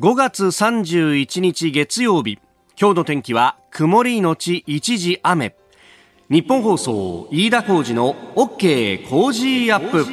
5月31日月曜日今日の天気は曇りのち一時雨。日本放送飯田浩二の OK 工事アップ。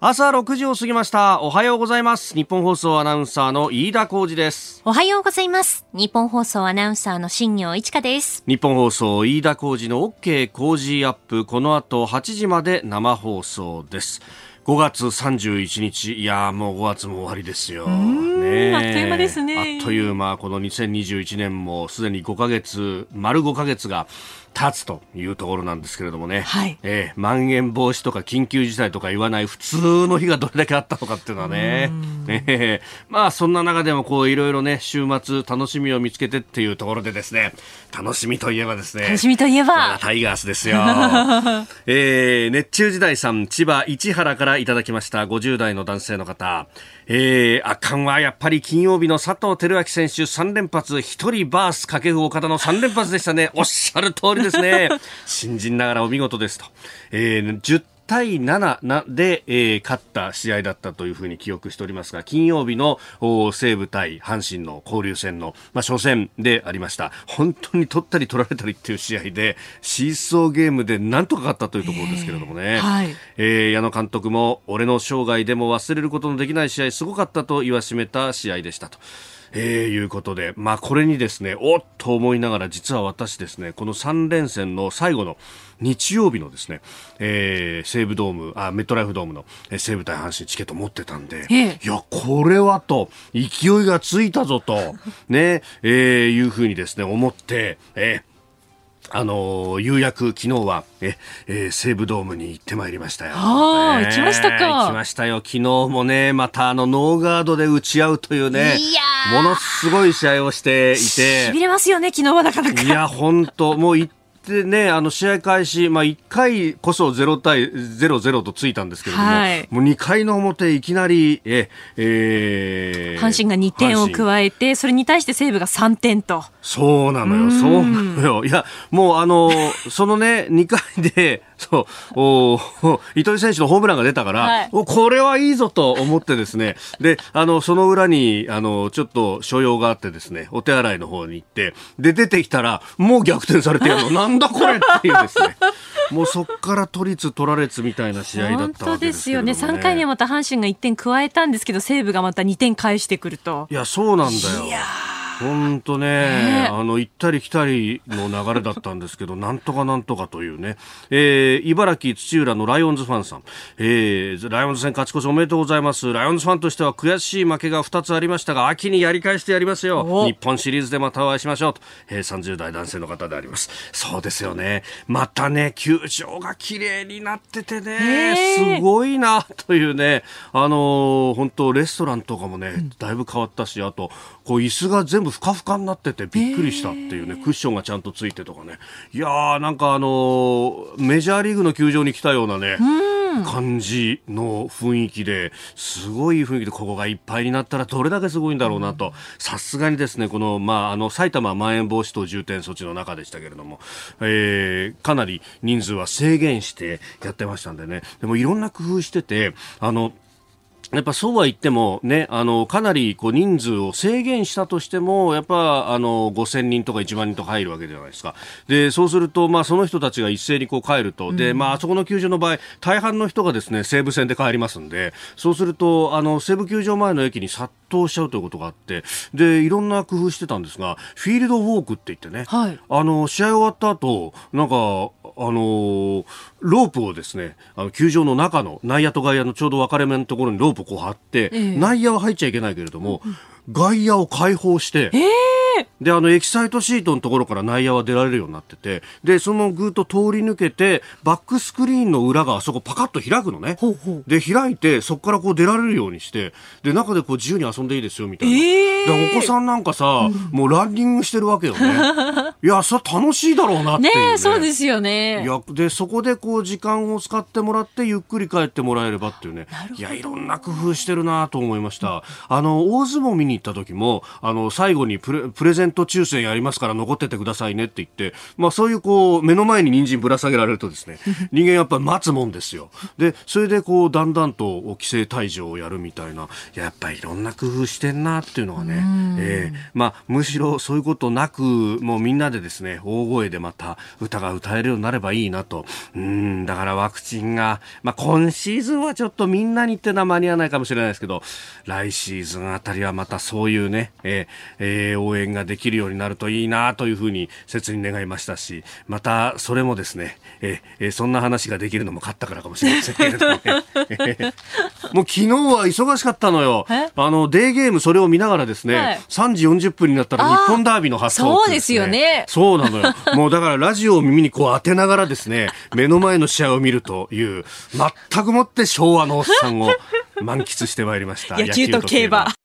朝6時を過ぎました。おはようございます。日本放送アナウンサーの飯田浩二です。おはようございます。日本放送アナウンサーの新業一華です。日本放送飯田浩二の OK 工事アップ。この後8時まで生放送です5月31日、いやもう5月も終わりですよ。ねあっという間ですね。あっという間、この2021年もすでに5ヶ月、丸5ヶ月が立つというところなんですけれどもね、はい。えー、まん延防止とか緊急事態とか言わない普通の日がどれだけあったのかっていうのはね、ねまあそんな中でもこういろいろね、週末楽しみを見つけてっていうところでですね、楽しみといえばですね、楽しみといえば、タイガースですよ。えー、熱中時代さん、千葉市原からいただきました。50代の男性の方。えー、圧巻はやっぱり金曜日の佐藤輝明選手3連発、1人バース掛布岡田の3連発でしたね。おっしゃる通りですね。新人ながらお見事ですと。えー、10対7なで、えー、勝った試合だったというふうに記憶しておりますが、金曜日の西武対阪神の交流戦の、まあ、初戦でありました。本当に取ったり取られたりっていう試合で、シーソーゲームでなんとか勝ったというところですけれどもね。えー、はい、えー、矢野監督も、俺の生涯でも忘れることのできない試合、すごかったと言わしめた試合でしたと。えー、いうことで、まあ、これにですね、おっと思いながら、実は私ですね、この3連戦の最後の日曜日のですね、えー、西武ドーム、あ、メットライフドームの、えー、西武対阪神チケット持ってたんで、え。いや、これはと、勢いがついたぞと、ね、えー、いうふうにですね、思って、えーあのー、ようやく昨日は、え、えー、西武ドームに行ってまいりましたよ。ああ、行きましたか。行きましたよ。昨日もね、またあの、ノーガードで打ち合うというね、ものすごい試合をしていて。痺れますよね、昨日はなかなか。いや、本当もうでね、あの試合開始、まあ、1回こそ0対0、0とついたんですけれども、はい、もう2回の表、いきなり、ええー、阪神が2点を加えて、それに対して西武が3点と。そうなのよ、そうなのよ。いや、もうあの、そのね、2回で、そう、お 糸井選手のホームランが出たから、はい、おこれはいいぞと思ってですね、で、あの、その裏に、あの、ちょっと所用があってですね、お手洗いの方に行って、で、出てきたら、もう逆転されてるの、なんだこれっていうですね。もうそっから都立取られつみたいな試合だったわけですよね。3回にまた阪神が1点加えたんですけど、西武がまた2点返してくると。いや、そうなんだよ。本当ね、あの行ったり来たりの流れだったんですけど、なんとかなんとかというね、えー、茨城土浦のライオンズファンさん、えー、ライオンズ戦勝ち越しおめでとうございます。ライオンズファンとしては悔しい負けが2つありましたが、秋にやり返してやりますよ。日本シリーズでまたお会いしましょうと、えー、30代男性の方であります。そうですよね。またね、球場が綺麗になっててね、すごいなというね、あのー、本当レストランとかもね、だいぶ変わったし、あと、こう椅子が全部ふかふかになっててびっくりしたっていうね、クッションがちゃんとついてとかね。いやー、なんかあのー、メジャーリーグの球場に来たようなね、感じの雰囲気で、すごい雰囲気でここがいっぱいになったらどれだけすごいんだろうなと、さすがにですね、この、まあ、あの、埼玉まん延防止等重点措置の中でしたけれども、えー、かなり人数は制限してやってましたんでね、でもいろんな工夫してて、あの、やっぱそうは言ってもね、あの、かなりこう人数を制限したとしても、やっぱあの、5000人とか1万人とか入るわけじゃないですか。で、そうすると、まあその人たちが一斉にこう帰ると、で、まああそこの球場の場合、大半の人がですね、西武線で帰りますんで、そうすると、あの、西武球場前の駅に殺到しちゃうということがあって、で、いろんな工夫してたんですが、フィールドウォークって言ってね、はい、あの、試合終わった後、なんか、あのロープをですね、あの球場の中の内野と外野のちょうど分かれ目のところにロープをこう張って、えー、内野は入っちゃいけないけれども、うん外野を開放して、えーで、あの、エキサイトシートのところから内野は出られるようになってて、で、そのぐーっと通り抜けて、バックスクリーンの裏があそこパカッと開くのね。で、開いて、そこからこう出られるようにして、で、中でこう自由に遊んでいいですよ、みたいな。えー、で、お子さんなんかさ、うん、もうランニングしてるわけよね。いや、それ楽しいだろうなっていう、ね。ねそうですよね。いや、で、そこでこう時間を使ってもらって、ゆっくり帰ってもらえればっていうね。いや、いろんな工夫してるなと思いました。あの、大相撲見に行った時も、あの、最後にプレプレゼント抽選やりますから残っててくださいねって言って、まあそういうこう、目の前に人参ぶら下げられるとですね、人間やっぱり待つもんですよ。で、それでこう、だんだんと規制退場をやるみたいな、やっぱりいろんな工夫してんなっていうのがね、えー、まあむしろそういうことなく、もうみんなでですね、大声でまた歌が歌えるようになればいいなと。うん、だからワクチンが、まあ今シーズンはちょっとみんなにってのは間に合わないかもしれないですけど、来シーズンあたりはまたそういうね、えーえー、応援ができるようになるといいなというふうに切に願いましたし、またそれもですね、えー、そんな話ができるのも勝ったからかもしれませんけれどもね。もう昨日は忙しかったのよ。あの、デーゲームそれを見ながらですね、はい、3時40分になったら日本ダービーの発想、ね、そうですよね。そうなのよ。もうだからラジオを耳にこう当てながらですね、目の前の試合を見るという、全くもって昭和のおっさんを満喫してまいりました。野球と競馬。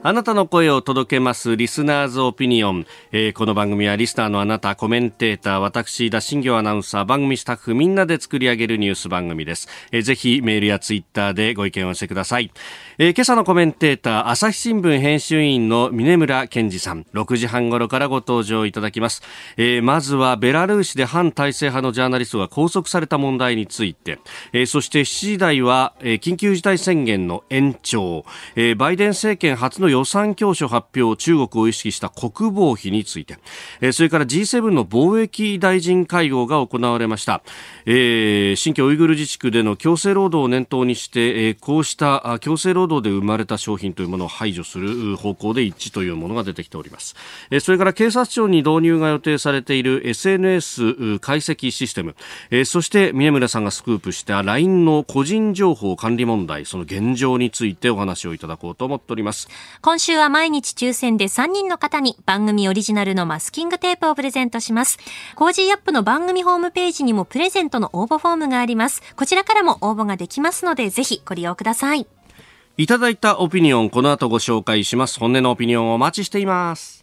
あなたの声を届けますリスナーズオピニオン、えー、この番組はリスナーのあなたコメンテーター私田新行アナウンサー番組スタッフみんなで作り上げるニュース番組です、えー、ぜひメールやツイッターでご意見を寄せください、えー、今朝のコメンテーター朝日新聞編集委員の峰村健二さん。6時半頃からご登場いただきます、えー、まずはベラルーシで反体制派のジャーナリストが拘束された問題について、えー、そして7時台は、えー、緊急事態宣言の延長、えー、バイデン政権初の予算教書発表中国を意識した国防費について、えそれから G7 の貿易大臣会合が行われました、えー、新疆ウイグル自治区での強制労働を念頭にして、えこうした強制労働で生まれた商品というものを排除する方向で一致というものが出てきております、えそれから警察庁に導入が予定されている SNS 解析システム、えそして峯村さんがスクープした LINE の個人情報管理問題その現状についてお話をいただこうと思っております。今週は毎日抽選で3人の方に番組オリジナルのマスキングテープをプレゼントします。 Cozy up の番組ホームページにもプレゼントの応募フォームがあります。こちらからも応募ができますので、ぜひご利用ください。いただいたオピニオン、この後ご紹介します。本音のオピニオンをお待ちしています。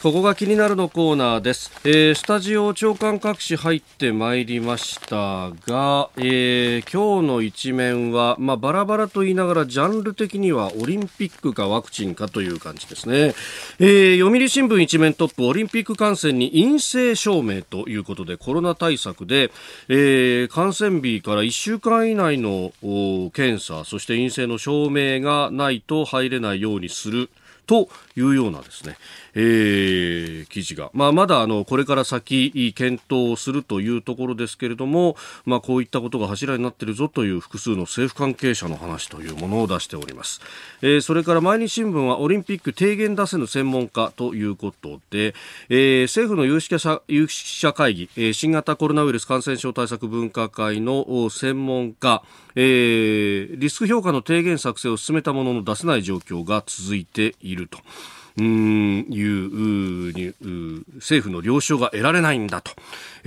ここが気になるのコーナーです、えー、スタジオ長官隠し入ってまいりましたが、えー、今日の一面は、まあ、バラバラと言いながらジャンル的にはオリンピックかワクチンかという感じですね、えー、読売新聞一面トップオリンピック観戦に陰性証明ということでコロナ対策で、えー、観戦日から1週間以内の検査そして陰性の証明がないと入れないようにするというようなですね、えー、記事が、まあ、まだあのこれから先検討するというところですけれども、まあ、こういったことが柱になっているぞという複数の政府関係者の話というものを出しております、えー、それから毎日新聞はオリンピック提言出せぬ専門家ということで、えー、政府の有識者有識者会議、新型コロナウイルス感染症対策分科会の専門家、えー、リスク評価の提言作成を進めたものの出せない状況が続いていると。うんいうに政府の了承が得られないんだと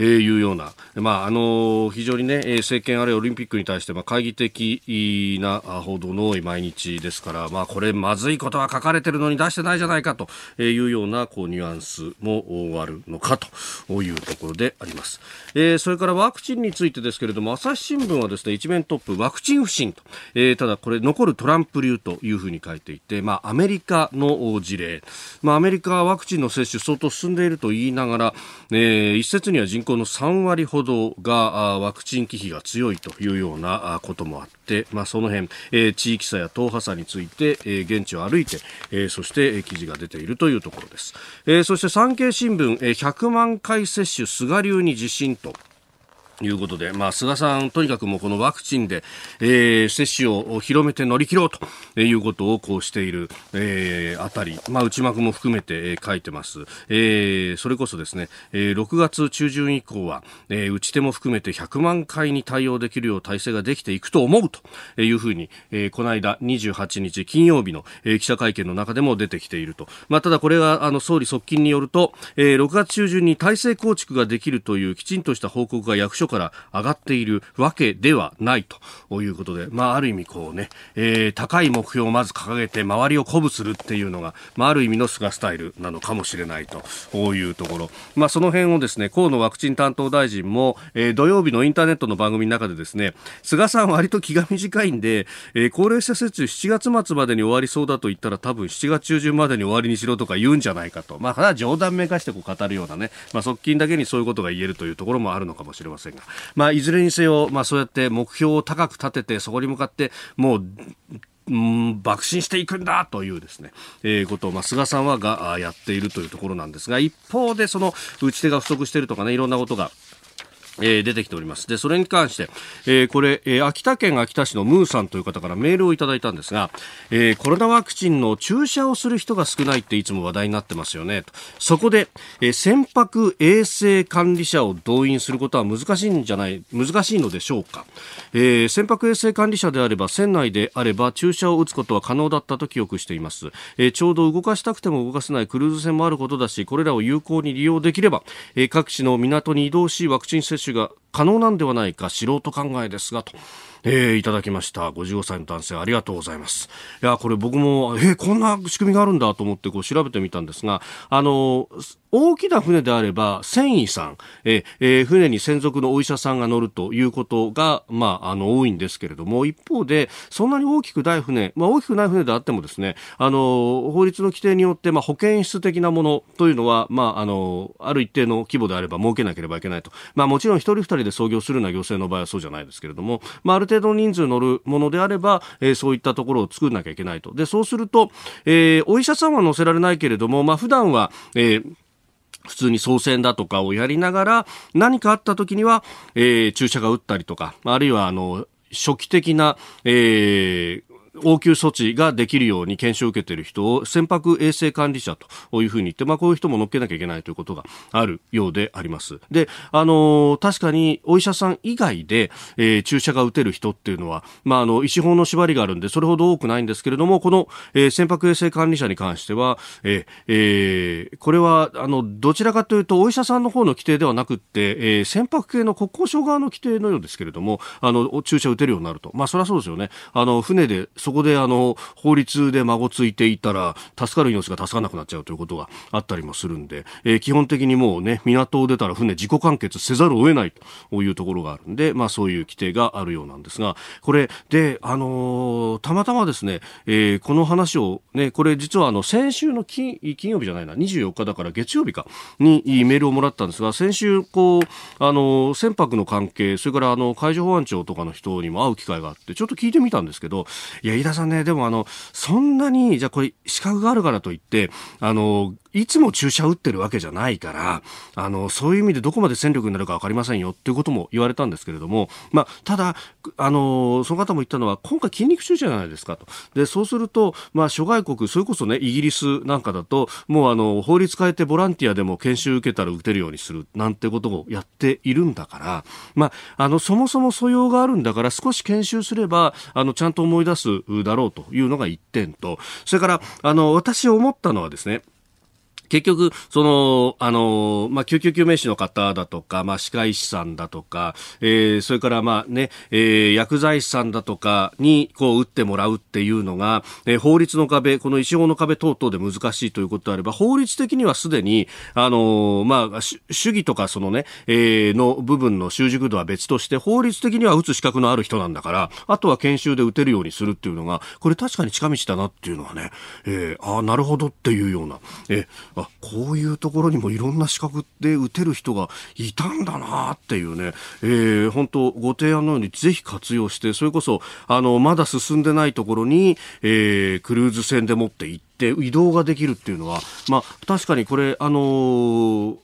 いうような、まあ、あの非常に、ね、政権あるいはオリンピックに対して、まあ、懐疑的な報道の多い毎日ですから、まあ、これまずいことは書かれてるのに出してないじゃないかというようなこうニュアンスもあるのかというところであります、えー、それからワクチンについてですけれども朝日新聞はですね一面トップワクチン不信と、えー、ただこれ残るトランプ流というふうに書いていて、まあ、アメリカの事例まあ、アメリカはワクチンの接種相当進んでいると言いながら、えー、一説には人口の3割ほどがワクチン忌避が強いというようなこともあって、まあ、その辺、えー、地域差や党派差について、えー、現地を歩いて、えー、そして記事が出ているというところです、えー、そして産経新聞、えー、100万回接種菅流に自信ということで、まあ、菅さん、とにかくもうこのワクチンで、えー、接種を広めて乗り切ろうということをこうしている、えー、あたり、まあ、内幕も含めて、えー、書いてます。えー、それこそですね、えー、6月中旬以降は、えー、打ち手も含めて100万回に対応できるよう体制ができていくと思うというふうに、えー、この間28日金曜日の、えー、記者会見の中でも出てきていると。まあ、ただこれはあの総理側近によると、えー、6月中旬に体制構築ができるというきちんとした報告が役所から上がっているわけではないということで、まあ、ある意味こうね、えー、高い目標をまず掲げて周りを鼓舞するっていうのが、まあ、ある意味の菅スタイルなのかもしれないというところ、まあ、その辺をですね河野ワクチン担当大臣も、えー、土曜日のインターネットの番組の中でですね菅さん割と気が短いんで、えー、高齢者接種7月末までに終わりそうだと言ったら多分7月中旬までに終わりにしろとか言うんじゃないかと、まあ、冗談めかしてこう語るようなね、まあ、側近だけにそういうことが言えるというところもあるのかもしれませんが、まあ、いずれにせよ、まあ、そうやって目標を高く立ててそこに向かってもううん、爆心していくんだというですね、えー、ことを、まあ、菅さんはがやっているというところなんですが、一方でその打ち手が不足しているとかね、いろんなことがえー、出てきております。で、それに関して、えー、これ、えー、秋田県秋田市のムーさんという方からメールをいただいたんですが、えー、コロナワクチンの注射をする人が少ないっていつも話題になってますよね。とそこで、えー、船舶衛生管理者を動員することは難しいんじゃない、難しいのでしょうか。えー、船舶衛生管理者であれば、船内であれば注射を打つことは可能だったと記憶しています。えー、ちょうど動かしたくても動かせないクルーズ船もあることだし、これらを有効に利用できれば、えー、各地の港に移動し、ワクチン接種が可能なんではないか素人考えですがと。えー、いただきました。55歳の男性ありがとうございます。いや、これ僕も、えー、こんな仕組みがあるんだと思ってこう調べてみたんですが、あの大きな船であれば、船医さん、えー、船に専属のお医者さんが乗るということが、まあ、あの、多いんですけれども、一方で、そんなに大きくない船、まあ、大きくない船であってもですね、あの、法律の規定によって、まあ、保健室的なものというのは、まあ、あの、ある一定の規模であれば設けなければいけないと。まあ、もちろん一人二人で操業するような行政の場合はそうじゃないですけれども、まあ、ある程度の人数乗るものであれば、えー、そういったところを作んなきゃいけないと。で、そうすると、えー、お医者さんは乗せられないけれども、まあ、普段は、えー普通に操船だとかをやりながら、何かあった時には、えー、注射が打ったりとか、あるいは、あの、初期的な、えー、応急措置ができるように研修を受けている人を船舶衛生管理者というふうに言って、まあ、こういう人も乗っけなきゃいけないということがあるようであります。で、あの、確かにお医者さん以外で、えー、注射が打てる人っていうのは、まあ、あの、医師法の縛りがあるんで、それほど多くないんですけれども、この、えー、船舶衛生管理者に関しては、えーえー、これは、あの、どちらかというと、お医者さんの方の規定ではなくって、えー、船舶系の国交省側の規定のようですけれども、あの、注射打てるようになると。まあ、それはそうですよね。あの、船で、そこであの法律で孫ついていたら助かる命が助からなくなっちゃうということがあったりもするんで、えー、基本的にもうね港を出たら船自己完結せざるを得ないというところがあるんで、まあ、そういう規定があるようなんですがこれで、あのー、たまたまですね、えー、この話をねこれ実はあの先週の金金曜日じゃないな24日だから月曜日かにメールをもらったんですが先週こうあの船舶の関係それからあの海上保安庁とかの人にも会う機会があってちょっと聞いてみたんですけどいや飯田さんね、でもあの、そんなに、じゃこれ資格があるからといって、あの、いつも注射打ってるわけじゃないから、あの、そういう意味でどこまで戦力になるか分かりませんよっていうことも言われたんですけれども、まあ、ただ、あの、その方も言ったのは、今回筋肉注射じゃないですかと。で、そうすると、まあ、諸外国、それこそね、イギリスなんかだと、もうあの、法律変えてボランティアでも研修受けたら打てるようにするなんてことをやっているんだから、まあ、あの、そもそも素養があるんだから、少し研修すれば、あの、ちゃんと思い出すだろうというのが一点と、それから、あの、私思ったのはですね、結局、その、あの、まあ、救急救命士の方だとか、まあ、歯科医師さんだとか、えー、それからまね、えー、薬剤師さんだとかに、こう、打ってもらうっていうのが、えー、法律の壁、この医師法の壁等々で難しいということであれば、法律的にはすでに、あの、まあ、主義とかそのね、えー、の部分の習熟度は別として、法律的には打つ資格のある人なんだから、あとは研修で打てるようにするっていうのが、これ確かに近道だなっていうのはね、えー、ああ、なるほどっていうような、えー、あこういうところにもいろんな資格で打てる人がいたんだなっていうね、えー、本当ご提案のようにぜひ活用してそれこそあのまだ進んでないところに、えー、クルーズ船で持って行って移動ができるっていうのは、まあ、確かにこれ、あのー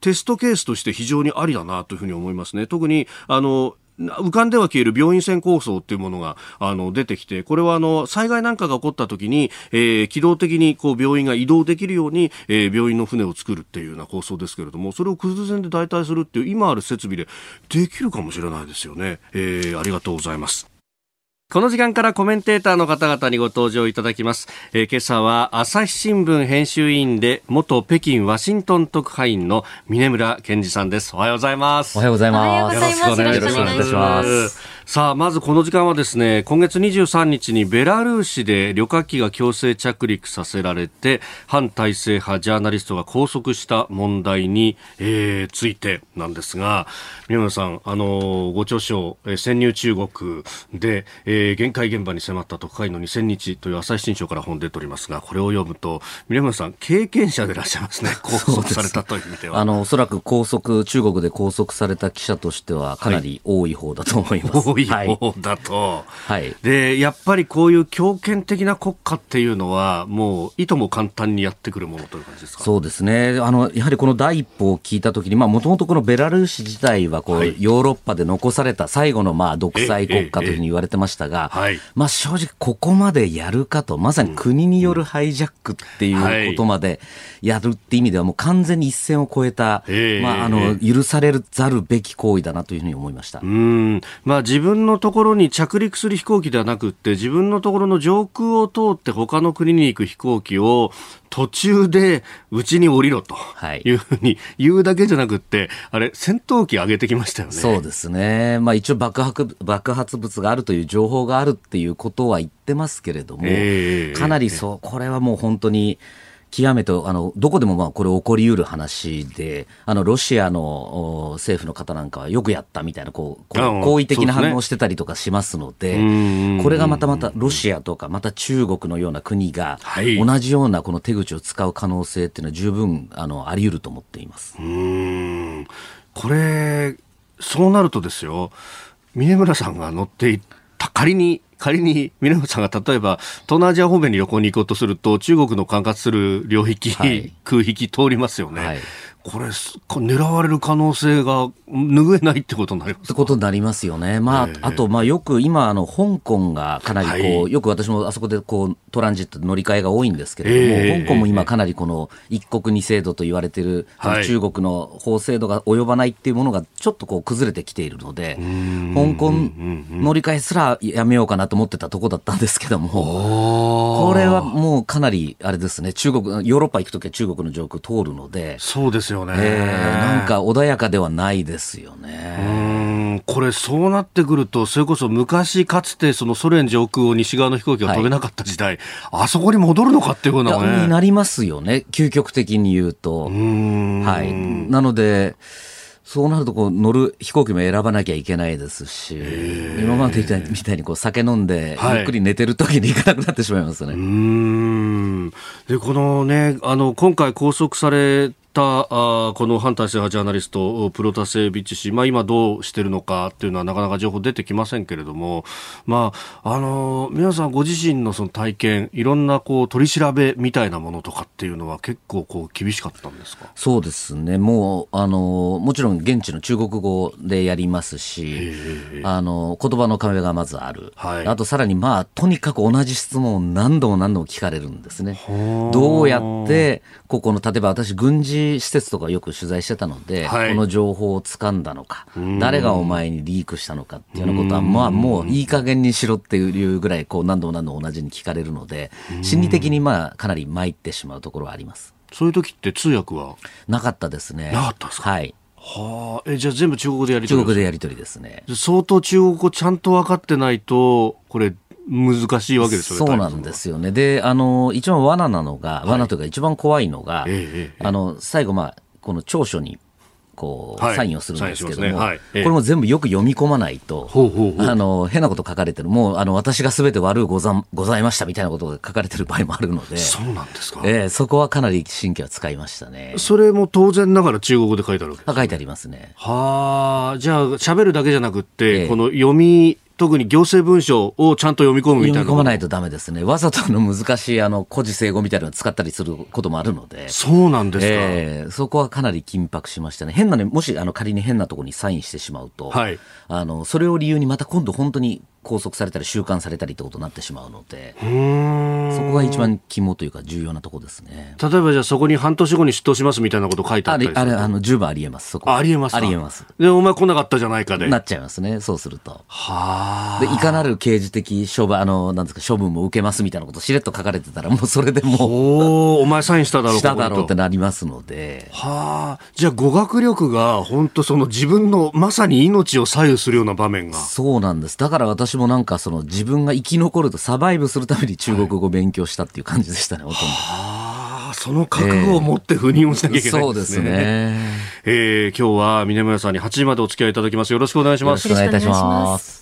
テストケースとして非常にありだなというふうに思いますね。特に、あの、浮かんでは消える病院船構想っていうものがあの出てきてこれはあの災害なんかが起こった時に、えー、機動的にこう病院が移動できるように、えー、病院の船を作るっていうような構想ですけれどもそれをクルーズ船で代替するっていう今ある設備でできるかもしれないですよね、えー、ありがとうございます。この時間からコメンテーターの方々にご登場いただきます。えー、今朝は朝日新聞編集委員で元北京ワシントン特派員の峰村健二さんです。おはようございます。おはようございます。よろしくお願いします。さあ、まずこの時間はですね、今月23日にベラルーシで旅客機が強制着陸させられて、反体制派ジャーナリストが拘束した問題に、えー、ついてなんですが、宮村さん、あの、ご著書、えー、潜入中国で、えー、限界現場に迫った特派員の2000日という朝日新書から本出ておりますが、これを読むと、宮村さん、経験者でいらっしゃいますね。拘束されたという意味では。あの、おそらく拘束、中国で拘束された記者としては、かなり多い方だと思います。はいい方だと、はい、でやっぱりこういう強権的な国家っていうのは、もういとも簡単にやってくるものという感じですか？そうですね、あのやはりこの第一歩を聞いたときに、もともとこのベラルーシ自体はこう、はい、ヨーロッパで残された最後のまあ独裁国家というふうに言われてましたが、まあ、正直、ここまでやるかと、まさに国によるハイジャックっていうことまでやるって意味では、もう完全に一線を越えた、まあ、あの許されざるべき行為だなというふうに思いました。うん。まあ、自分のところに着陸する飛行機ではなくて自分のところの上空を通って他の国に行く飛行機を途中でうちに降りろというふうに言うだけじゃなくて、あれ、戦闘機上げてきましたよね。そうですね。まあ一応爆発爆発物があるという情報があるっていうことは言ってますけれども、えー、かなりそう、これはもう本当に、極めてあのどこでもまあこれ起こりうる話であのロシアの政府の方なんかはよくやったみたいなこう好意的な反応してたりとかしますので、ね、これがまたまたロシアとかまた中国のような国が同じようなこの手口を使う可能性っていうのは十分あのあり得ると思っています。うん。これそうなるとですよ。峰村さんが乗ってい仮に仮に峰さんが例えば東南アジア方面に旅行に行こうとすると中国の管轄する領域、はい、空域通りますよね。はいこれ、狙われる可能性が拭えないってことになりますってことになりますよね。まあ、えー、あと、まあ、よく今、あの、香港がかなりこう、はい、よく私もあそこでこう、トランジット乗り換えが多いんですけれども、えー、香港も今かなりこの、一国二制度と言われている、はい、中国の法制度が及ばないっていうものがちょっとこう、崩れてきているので、香港乗り換えすらやめようかなと思ってたとこだったんですけども、これはもうかなり、あれですね、中国、ヨーロッパ行くときは中国の上空通るので、そうですよよね、えー、なんか穏やかではないですよね。うんこれ、そうなってくると、それこそ昔、かつてそのソ連上空を西側の飛行機が飛べなかった時代、はい、あそこに戻るのかっていうことなね。になりますよね、究極的に言うと。はい、なのでそうなるとこう乗る飛行機も選ばなきゃいけないですし、今までみたいにこう酒飲んで、ゆっくり寝てる時に行かなくなってしまいますね。うんでこのねあの今回拘束されたあこの反体制派ジャーナリストプロタセビッチ氏、まあ、今どうしてるのかっていうのはなかなか情報出てきませんけれども、まあ、あの皆さんご自身のその体験いろんなこう取り調べみたいなものとかっていうのは結構こう厳しかったんですか？そうですね。もうあのもちろん現地の中国語でやりますしあの言葉の壁がまずある、はい、あとさらにまあとにかく同じ質問を何度も何度も聞かれるんですね。どうやってここの例えば私軍事施設とかよく取材してたので、はい、この情報を掴んだのか、誰がお前にリークしたのかっていうようなことは、まあもういい加減にしろっていうぐらい、こう何度も何度も同じに聞かれるので、心理的にまあかなり参ってしまうところはあります。そういう時って通訳は？なかったですね。なかったですか？はい。はあ、え、じゃあ全部中国語でやり取り中国でやり取りですね。相当中国語ちゃんと分かってないと、これ、難しいわけですよね。そうなんですよね。で、あの、一番罠なのが、罠というか一番怖いのが、あの、最後、まあ、この長所にこう、サインをするんですけども、ね。はい、これも全部よく読み込まないと、あの変なこと書かれてる、もうあの私がすべて悪うござございましたみたいなことが書かれてる場合もあるので、そうなんですか、えー、そこはかなり神経は使いましたね。それも当然ながら中国語で書いてあるわけですか書いてありますね。はあ、じゃあ、喋るだけじゃなくて、えー、この読み特に行政文書をちゃんと読み込むみたいな。読み込まないとダメですね。わざとの難しい、あの、古事成語みたいなのを使ったりすることもあるので。そうなんですか。えー、そこはかなり緊迫しましたね。変なね、もし、あの、仮に変なところにサインしてしまうと、はい。あの、それを理由にまた今度本当に拘束されたり収監されたりってことになってしまうので、そこが一番肝というか重要なところですね。例えばじゃあそこに半年後に出頭しますみたいなこと書いてあったりあれ、あの、十分ありえます、そこ。ありえますありえます。で、お前来なかったじゃないかで。なっちゃいますね、そうすると。はあ。で、いかなる刑事的処分、あの、なんですか、処分も受けますみたいなことしれっと書かれてたら、もうそれでもう。おお前サインしただろうしただろうってなりますので。はあ。じゃあ語学力が本当その自分のまさに命を左右するような場面が。そうなんです。だから私もなんかその自分が生き残るとサバイブするために中国語を勉強したっていう感じでしたね、はい、ほとんど。はあ、その覚悟を持って赴任をしなきゃいけないんですね。えー、そうですね。えー、今日は峰村さんに8時までお付き合いいただきます。よろしくお願いします。よろしくお願いいたします。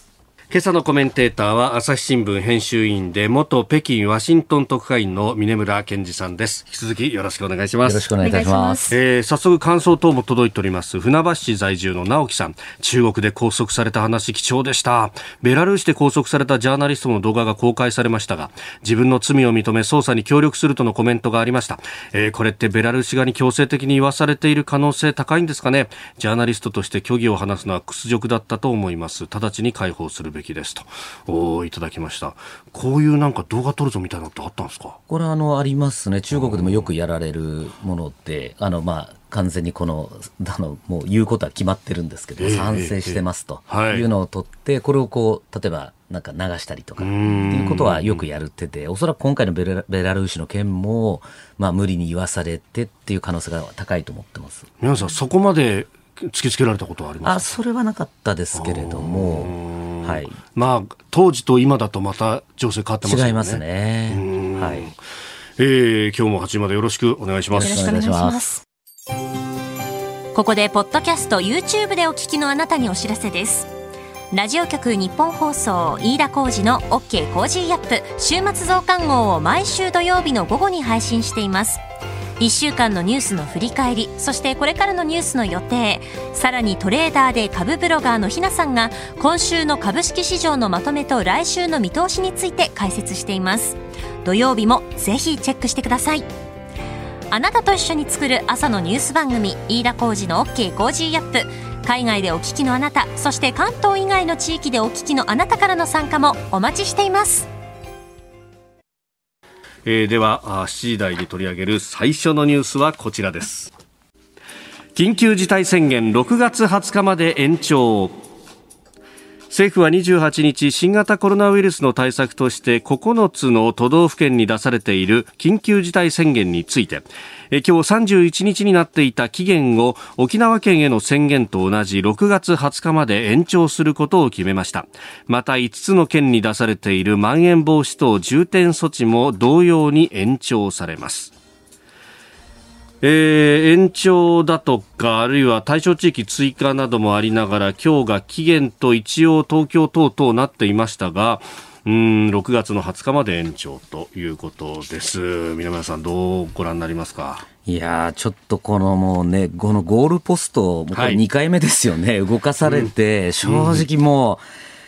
今朝のコメンテーターは朝日新聞編集員で元北京ワシントン特派員の峰村健二さんです。引き続きよろしくお願いします。よろしくお願いいたします。えー、早速感想等も届いております。船橋市在住の直樹さん。中国で拘束された話貴重でした。ベラルーシで拘束されたジャーナリストの動画が公開されましたが自分の罪を認め捜査に協力するとのコメントがありました、えー、これってベラルーシ側に強制的に言わされている可能性高いんですかね。ジャーナリストとして虚偽を話すのは屈辱だったと思います。直ちに解放するべきですとおいただきました。こういうなんか動画撮るぞみたいなのってあったんですか？これあのありますね。中国でもよくやられるものであのまあ完全にこのあのもう言うことは決まってるんですけど、えー、賛成してますとい。うのを取って、これをこう例えばなんか流したりとかっていうことはよくやるってておそらく今回のベラベラルーシの件も、まあ、無理に言わされてっていう可能性が高いと思ってます。皆さんそこまで突きつけられたことはありますあそれはなかったですけれども、はい、まあ、当時と今だとまた情勢変わってますね。違いますね。はい。えー、今日も8時までよろしくお願いします。よろしくお願いします。ここで、ポッドキャスト、YouTube でお聞きのあなたにお知らせです。ラジオ局日本放送飯田浩二の OK コージーアップ週末増刊号を毎週土曜日の午後に配信しています。1週間のニュースの振り返りそしてこれからのニュースの予定。さらにトレーダーで株ブロガーのひなさんが今週の株式市場のまとめと来週の見通しについて解説しています。土曜日もぜひチェックしてください。あなたと一緒に作る朝のニュース番組飯田浩二の OK コージーアップ。海外でお聞きのあなたそして関東以外の地域でお聞きのあなたからの参加もお待ちしています。えー、では7時台に取り上げる最初のニュースはこちらです。緊急事態宣言6月20日まで延長。政府は28日新型コロナウイルスの対策として9つの都道府県に出されている緊急事態宣言について今日31日になっていた期限を沖縄県への宣言と同じ6月20日まで延長することを決めました。また5つの県に出されているまん延防止等重点措置も同様に延長されます。えー、延長だとか、あるいは対象地域追加などもありながら、今日が期限と一応東京等々なっていましたが、うん、6月の20日まで延長ということです。皆村さん、どうご覧になりますか？いやちょっとこのもうね、このゴールポスト、もうこれ2回目ですよね、はい、動かされて、正直もう、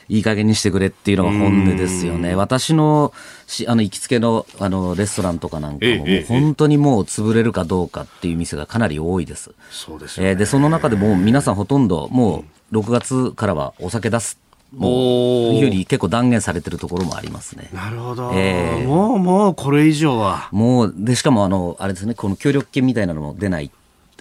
いい加減にしてくれっていうのが本音ですよね。私のしあの行きつけのあのレストランとかなんかも、もう本当にもう潰れるかどうかっていう店がかなり多いです。そうです、ね、えー、で、その中でも皆さんほとんどもう6月からはお酒出すもういうふうに結構断言されてるところもありますね。なるほど。えー、もうもうこれ以上は。もうでしかもあのあれですねこの協力金みたいなのも出ない、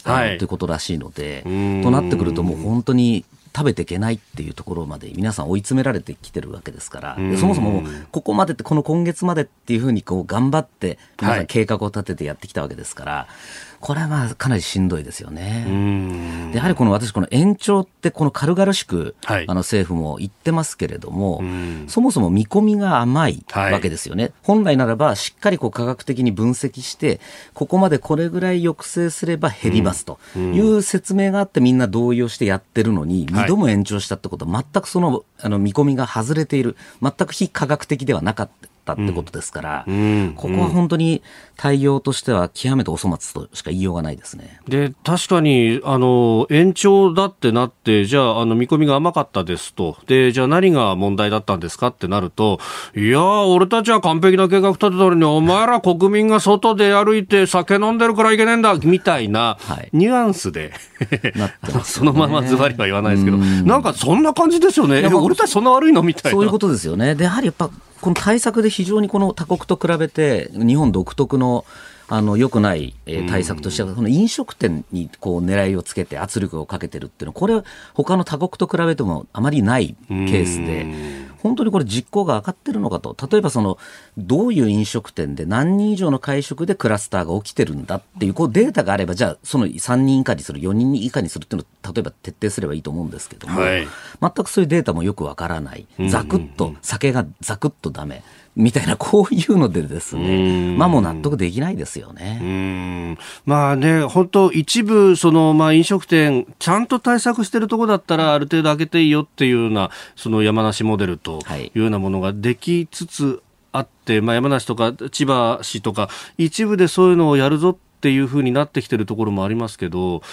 はい、ということらしいので、となってくるともう本当に食べていけないっていうところまで皆さん追い詰められてきてるわけですから、そもそもここまでってこの今月までっていうふうにこう頑張って皆さん計画を立ててやってきたわけですから、これはまあかなりしんどいですよね。でやはりこの私、この延長ってこの軽々しく、はい、あの政府も言ってますけれども、そもそも見込みが甘いわけですよね。はい、本来ならばしっかりこう科学的に分析して、ここまでこれぐらい抑制すれば減りますと。いう説明があってみんな同意をしてやってるのに、2度も延長したってことは全くそのあの見込みが外れている、全く非科学的ではなかった。ったってことですから、ここは本当に対応としては極めてお粗末としか言いようがないですね。で、確かに、あの、延長だってなって、じゃあ、あの、見込みが甘かったですと。で、じゃあ何が問題だったんですかってなると、いや俺たちは完璧な計画立てたのに、お前ら国民が外で歩いて酒飲んでるからいけねえんだ、みたいな、ニュアンスで、はい、そのままズバリは言わないですけど、なんかそんな感じですよね。俺たちそんな悪いのみたいな。そういうことですよね。で、やはりやっぱ、この対策で非常にこの他国と比べて、日本独特のあの良くない、えー、対策としては、この飲食店にこう狙いをつけて圧力をかけてるっていうのは、これは他の他国と比べてもあまりないケースで、本当にこれ実行が上がってるのかと、例えばその、どういう飲食店で何人以上の会食でクラスターが起きてるんだっていう、こうデータがあれば、じゃあその3人以下にする、4人以下にするっていうのを、例えば徹底すればいいと思うんですけども、はい、全くそういうデータもよくわからない。ざくっと、酒がざくっとダメ。みたいな、こういうのでですね、まあもう納得できないですよね。まあね、本当一部、その、まあ飲食店、ちゃんと対策してるところだったら、ある程度開けていいよっていうような、その山梨モデルというようなものができつつあって、まあ山梨とか千葉市とか、一部でそういうのをやるぞっていうふうになってきてるところもありますけど、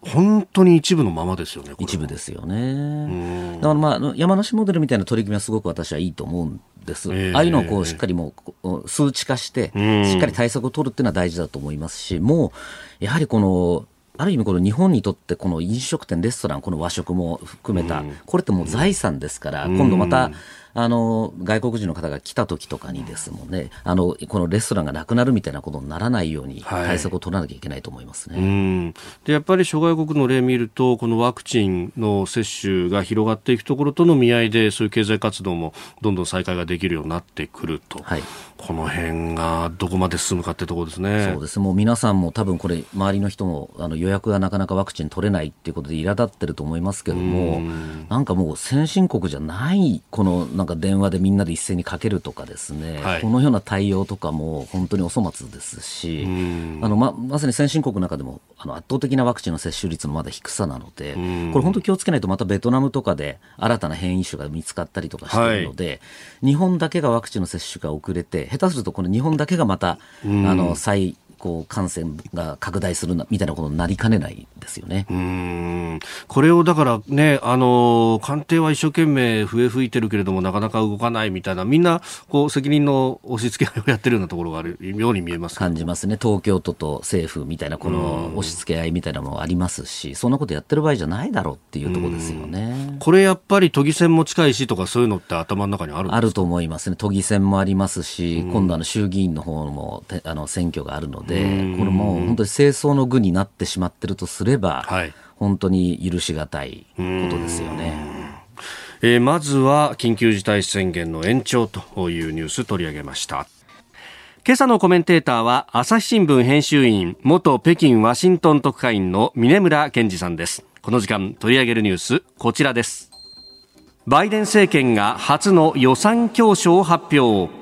本当に一部のままですよね。一部ですよね。だからまあ、山梨モデルみたいな取り組みはすごく私はいいと思うんです。えー、ああいうのをこうしっかりもう数値化して、しっかり対策を取るっていうのは大事だと思いますし、もう、やはりこの、ある意味この日本にとってこの飲食店、レストラン、この和食も含めた、これってもう財産ですから、今度また、あの外国人の方が来た時とかにですもんねあのこのレストランがなくなるみたいなことにならないように対策を取らなきゃいけないと思いますね、はい、でやっぱり諸外国の例を見るとこのワクチンの接種が広がっていくところとの見合いでそういう経済活動もどんどん再開ができるようになってくると、はい、この辺がどこまで進むかってところですね。そうです。もう皆さんも多分これ周りの人もあの予約がなかなかワクチン取れないっていうことで苛立ってると思いますけどもなんかもう先進国じゃないこのなんか電話でみんなで一斉にかけるとかですね、はい、このような対応とかも本当にお粗末ですし、あのままさに先進国の中でもあの圧倒的なワクチンの接種率のまだ低さなので、これ本当気をつけないとまたベトナムとかで新たな変異種が見つかったりとかしているので、はい、日本だけがワクチンの接種が遅れて、下手するとこの日本だけがまた、あの再こう感染が拡大するなみたいなことになりかねないですよね。うん。これをだからね、あの官邸は一生懸命笛吹いてるけれども、なかなか動かないみたいな、みんなこう責任の押し付け合いをやってるようなところがあるように見えます感じますね、東京都と政府みたいな、この押し付け合いみたいなものありますし、そんなことやってる場合じゃないだろうっていうところですよね。これやっぱり都議選も近いしとか、そういうのって頭の中にあるあると思いますね、都議選もありますし、今度、あの衆議院の方もあの選挙があるので、これも本当に清掃の具になってしまってるとすれば、はい、本当に許しがたいことですよね。えー、まずは緊急事態宣言の延長というニュース取り上げました。今朝のコメンテーターは朝日新聞編集員元北京ワシントン特派員の峰村健二さんです。この時間取り上げるニュースこちらです。バイデン政権が初の予算教書を発表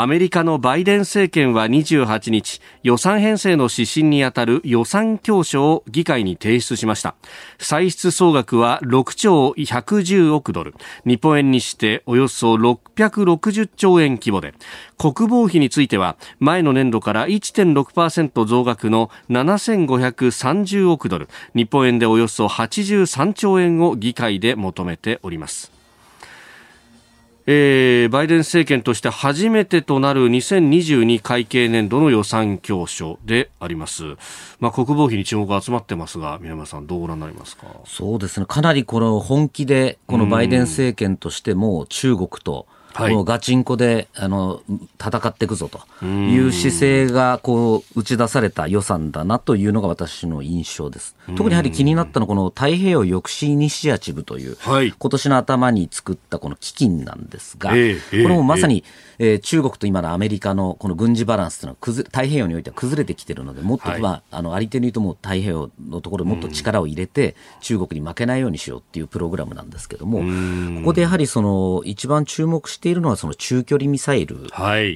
アメリカのバイデン政権は28日予算編成の指針にあたる予算教書を議会に提出しました。歳出総額は6兆110億ドル。日本円にしておよそ660兆円規模で。国防費については前の年度から1.6%増額の7530億ドル。日本円でおよそ83兆円を議会で求めております。えー、バイデン政権として初めてとなる2022会計年度の予算教書であります。まあ、国防費に注目が集まってますが、宮山さん、どうご覧になりますか？そうですね、かなりこの本気で、このバイデン政権としても中国と、はい、もうガチンコであの戦っていくぞと。いう姿勢がこう打ち出された予算だなというのが私の印象です。特にやはり気になったのはこの太平洋抑止イニシアチブという、はい、今年の頭に作ったこの基金なんですが、えー、これもまさに、えー、中国と今のアメリカのこの軍事バランスというのは崩太平洋においては崩れてきているので、もっと、はい、まあ、あのありていに言うともう太平洋のところでもっと力を入れて、中国に負けないようにしようっていうプログラムなんですけども、ここでやはりその一番注目しているのはその中距離ミサイル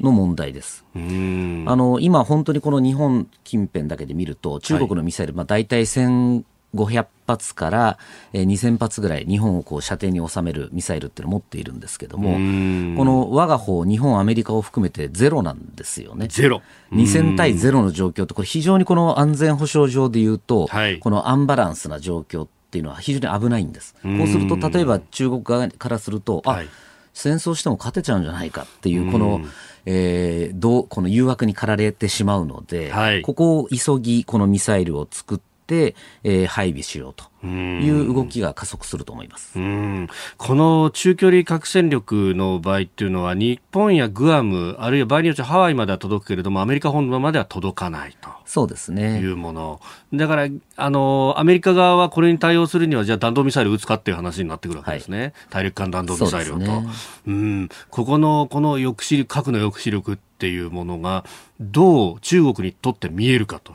の問題です。はい、あの今本当にこの日本近辺だけで見ると中国のミサイル、まあ、大体1000 500発から2000発ぐらい日本をこう射程に収めるミサイルっていうのを持っているんですけども、この我が方、日本、アメリカを含めてゼロなんですよね。ゼロ。2000対ゼロの状況って、これ非常にこの安全保障上で言うと、はい、このアンバランスな状況っていうのは非常に危ないんです。こうすると、例えば中国側からすると、あ、はい、戦争しても勝てちゃうんじゃないかっていう、この、えー、どうこの誘惑に駆られてしまうので、はい、ここを急ぎ、このミサイルを作って、えー、配備しようと。いう動きが加速すると思います。この中距離核戦力の場合っていうのは日本やグアムあるいは場合によってハワイまでは届くけれどもアメリカ本土までは届かないと。そうですね。いうもの。だからあのアメリカ側はこれに対応するにはじゃあ弾道ミサイル撃つかっていう話になってくるわけですね、はい、大陸間弾道ミサイルをと、ね、うん。ここのこの抑止力核の抑止力っていうものがどう中国にとって見えるかと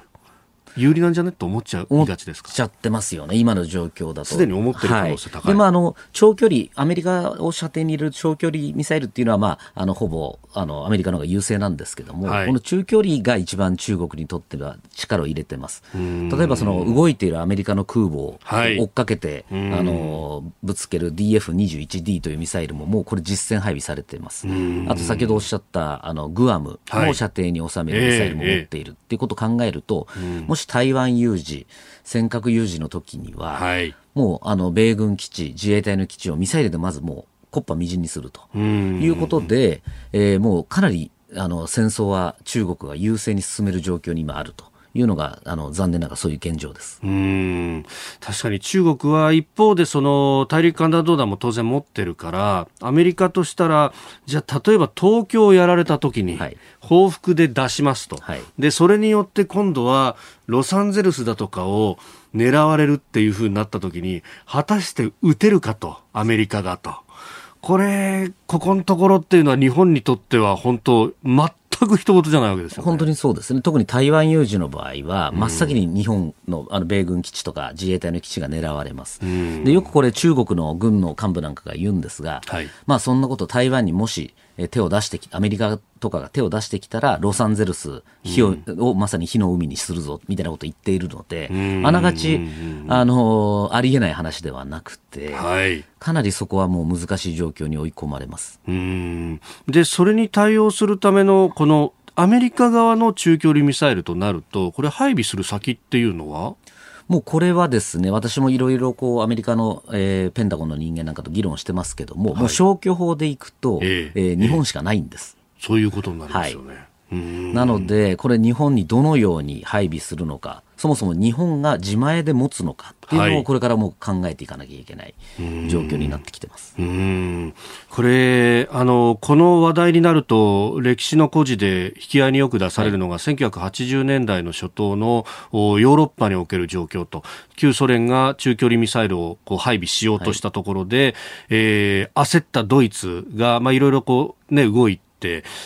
有利なんじゃねと思っちゃいがちですか？ちゃってますよね、今の状況だと。すでに思ってる可能性高い。はい、でもあの長距離、アメリカを射程に入れる長距離ミサイルっていうのは、まあ、あのほぼあのアメリカの方が優勢なんですけども、はい、この中距離が一番中国にとっては力を入れてます。例えばその動いているアメリカの空母を追っかけて、はい、あのぶつける DF21D というミサイルももうこれ実戦配備されてます。あと先ほどおっしゃったあのグアムも射程に収めるミサイルも持っているっていうことを考えると、もし台湾有事、尖閣有事の時には、はい、もうあの米軍基地、自衛隊の基地をミサイルでまずもう、こっぱみじんにするということで、えー、もうかなりあの戦争は中国が優勢に進める状況に今あると。いうのがあの残念ながらそういう現状です。うん。確かに中国は一方でその大陸間弾道弾も当然持ってるからアメリカとしたらじゃあ例えば東京をやられた時に、報復で出しますと、はい、でそれによって今度はロサンゼルスだとかを狙われるっていうふうになった時に果たして撃てるかとアメリカがと。これ、ここのところっていうのは日本にとっては本当、全全く人事じゃないわけですよ、ね、本当にそうですね。特に台湾有事の場合は、真っ先に日本のあの米軍基地とか自衛隊の基地が狙われます。でよくこれ中国の軍の幹部なんかが言うんですが、はい、まあそんなこと台湾にもし手を出してきアメリカとかが手を出してきたらロサンゼルス火を,、をまさに火の海にするぞみたいなことを言っているので、あながちあのありえない話ではなくて、はい、かなりそこはもう難しい状況に追い込まれます。でそれに対応するためのこのアメリカ側の中距離ミサイルとなるとこれ配備する先っていうのは？もうこれはですね、私もいろいろこうアメリカの、えー、ペンタゴンの人間なんかと議論してますけども、はい、もう消去法でいくと、えー、えー、日本しかないんです。そういうことになりますよね。はいなので、これ日本にどのように配備するのか、そもそも日本が自前で持つのかっていうのをこれからも考えていかなきゃいけない状況になってきてます。これあの、この話題になると、歴史の故事で引き合いによく出されるのが、はい、1980年代の初頭のヨーロッパにおける状況と、旧ソ連が中距離ミサイルをこう配備しようとしたところで、はい、えー、焦ったドイツが、まあ、いろいろこう、ね、動いて、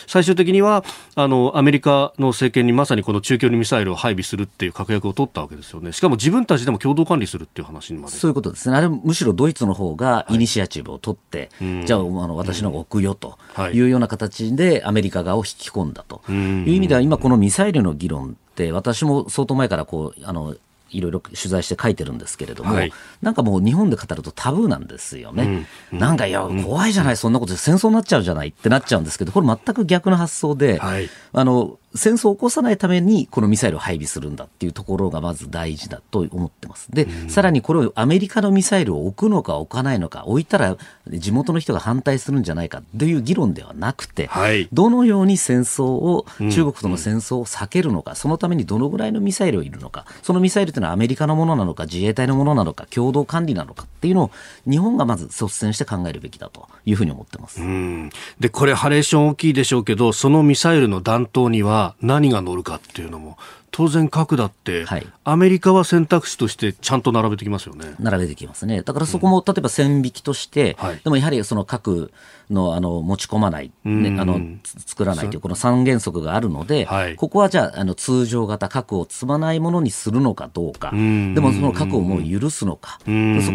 最終的にはあのアメリカの政権にまさにこの中距離ミサイルを配備するっていう確約を取ったわけですよね、しかも自分たちでも共同管理するっていう話にまで。そういうことですね、あれむしろドイツの方がイニシアチブを取って、はい、じゃああの私の方が置くよとい。うような形でアメリカ側を引き込んだと。いう意味では、今、このミサイルの議論って、私も相当前からこうあのいろいろ取材して書いてるんですけれども、はい、なんかもう日本で語るとタブーなんですよね。うん、なんかいや、怖いじゃない、そんなことで戦争になっちゃうじゃないってなっちゃうんですけど、これ全く逆の発想で、はい、あの、戦争を起こさないためにこのミサイルを配備するんだっていうところがまず大事だと思ってます。で、うん、さらにこれをアメリカのミサイルを置くのか置かないのか、置いたら地元の人が反対するんじゃないかという議論ではなくて、はい、どのように戦争を、中国との戦争を避けるのか、そのためにどのぐらいのミサイルをいるのか、そのミサイルというのはアメリカのものなのか、自衛隊のものなのか、共同管理なのかっていうのを日本がまず率先して考えるべきだというふうに思ってます。で、これハレーション大きいでしょうけど、そのミサイルの弾頭には何が乗るかっていうのも当然核だって、はい、アメリカは選択肢としてちゃんと並べてきますよね。並べてきますね。だからそこも、うん、例えば線引きとして、はい、でもやはりその核のあの持ち込まない、ね、あの作らないというこの三原則があるので、はい、ここはじゃああの通常型核を積まないものにするのかどうか、でもその核をもう許すのか、そこ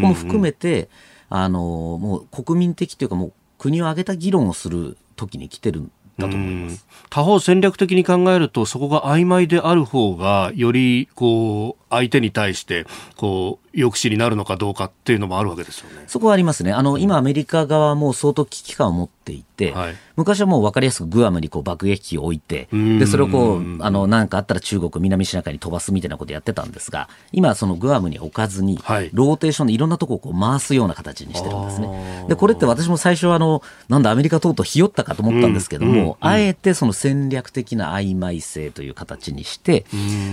も含めてあのもう国民的というかもう国を挙げた議論をする時に来てるだと思います他方戦略的に考えるとそこが曖昧である方がよりこう相手に対してこう抑止になるのかどうかっていうのもあるわけですよね。そこはありますね。あの、今アメリカ側も相当危機感を持っていて、はい、昔はもう分かりやすくグアムにこう爆撃機を置いて、で、それをこう、あの、なんかあったら中国、南シナ海に飛ばすみたいなことやってたんですが、今そのグアムに置かずに、はい、ローテーションでいろんなとこをこう回すような形にしてるんですね。で、これって私も最初はあの、なんだアメリカとうとうひよったかと思ったんですけども、あえてその戦略的な曖昧性という形にして、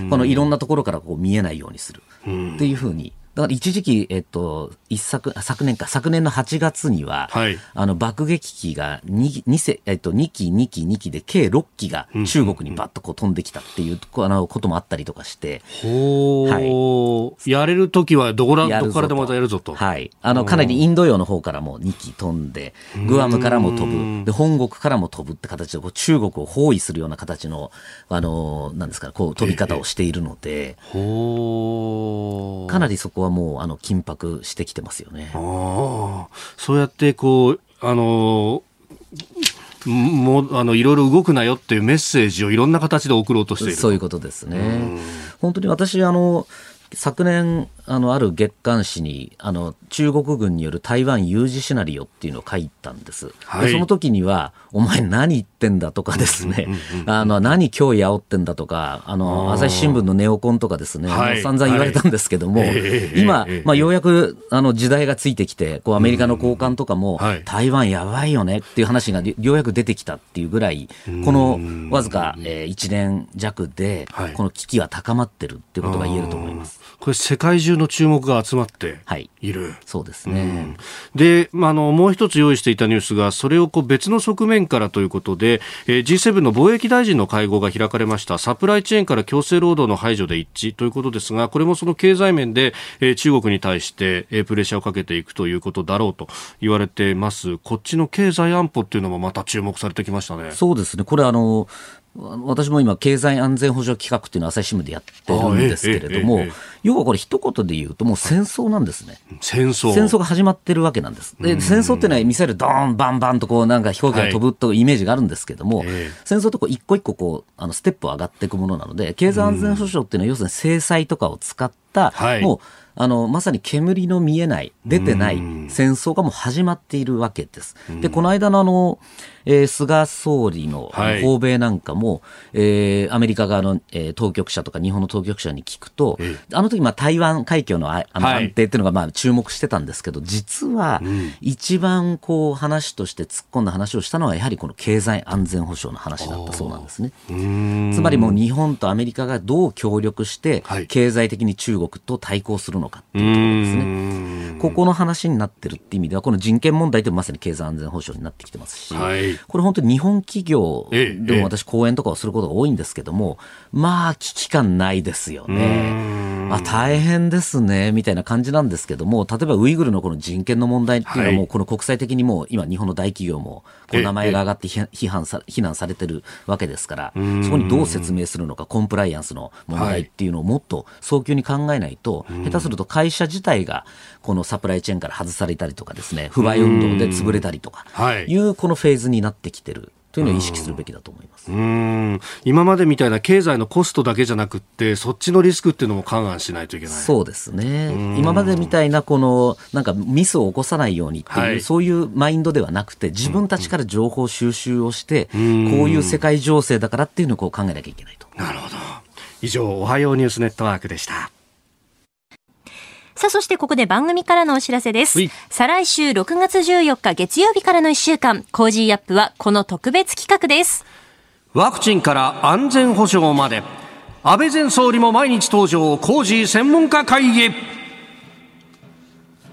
このいろんなところからこう見えないようにするっていうふうにだから一時期、えっと、一昨、昨年か、昨年の8月には、はい、あの、爆撃機が2、2世、えっと、2機、2機、2機で、計6機が中国にバッとこう飛んできたっていう、あの、こともあったりとかして。ほはい。やれるときはどこら、どこからでもまたやるぞと。はい。あの、かなりインド洋の方からも2機飛んで、グアムからも飛ぶ、で、本国からも飛ぶって形で、こう中国を包囲するような形の、あの、なんですか、こう、飛び方をしているので、ほかなりそこはもうあの緊迫してきてますよね。そうやってこうあのもうあのいろいろ動くなよっていうメッセージをいろんな形で送ろうとしているそういうことですね。本当に私あの昨年あのある月刊誌にあの中国軍による台湾有事シナリオっていうのを書いたんです、はい、でその時にはお前何言ってんだとかですね、あの何脅威煽ってんだとかあの朝日新聞のネオコンとかですね、はい、散々言われたんですけども、はい、今、まあ、ようやくあの時代がついてきてこうアメリカの高官とかも、台湾やばいよねっていう話がようやく出てきたっていうぐらいこのわずか、えー、1年弱で、この危機は高まってるっていうことが言えると思います。これ世界中の注目が集まっている。はい、そうですね。うん、で、まあ、あの、もう一つ用意していたニュースが、それをこう別の側面からということで、えー、G7 の貿易大臣の会合が開かれました。サプライチェーンから強制労働の排除で一致ということですが、これもその経済面で、えー、中国に対して、えー、プレッシャーをかけていくということだろうと言われています。こっちの経済安保っていうのもまた注目されてきましたね。そうですね。これあの、私も今、経済安全保障企画っていうのを朝日新聞でやってるんですけれども、要はこれ、一言で言うと、もう戦争なんですね。戦争。戦争が始まってるわけなんです。で、戦争っていうのは、ミサイル、ドーン、バンバンとこう、なんか飛行機が飛ぶというイメージがあるんですけども、戦争ってこう、一個一個こう、あのステップを上がっていくものなので、経済安全保障っていうのは、要するに制裁とかを使った、もう、あの、まさに煙の見えない、出てない戦争がもう始まっているわけです。で、この間のあの、えー、菅総理の訪米なんかも、はい、えー、アメリカ側の、えー、当局者とか日本の当局者に聞くと、えあの時まあ台湾海峡のああの安定っていうのがまあ注目してたんですけど、実は一番こう話として突っ込んだ話をしたのはやはりこの経済安全保障の話だったそうなんですね。つまりもう日本とアメリカがどう協力して経済的に中国と対抗するのかっていうところですね。ここの話になってるっていう意味ではこの人権問題ってまさに経済安全保障になってきてますし、はい。これ本当に日本企業でも私講演とかをすることが多いんですけども、まあ危機感ないですよね。あ、大変ですね、みたいな感じなんですけども、例えばウイグルのこの人権の問題っていうのはもうこの国際的にも今日本の大企業もこう名前が上がって批判さ非難されてるわけですから、そこにどう説明するのか、コンプライアンスの問題っていうのをもっと早急に考えないと、下手すると会社自体がこのサプライチェーンから外されたりとかですね、不買運動で潰れたりとかい。うこのフェーズになってきてる。というのを意識するべきだと思います。うん。今までみたいな経済のコストだけじゃなくてそっちのリスクっていうのも勘案しないといけない。そうですね。今までみたいなこのなんかミスを起こさないようにっていう、はい、そういうマインドではなくて自分たちから情報収集をして、うん、こういう世界情勢だからっていうのをこう考えなきゃいけないと。なるほど。以上おはようニュースネットワークでしたさあ、そしてここで番組からのお知らせです。再来週6月14日月曜日からの1週間、 Cozy up はこの特別企画です。ワクチンから安全保障まで、安倍前総理も毎日登場、 Cozy 専門家会議。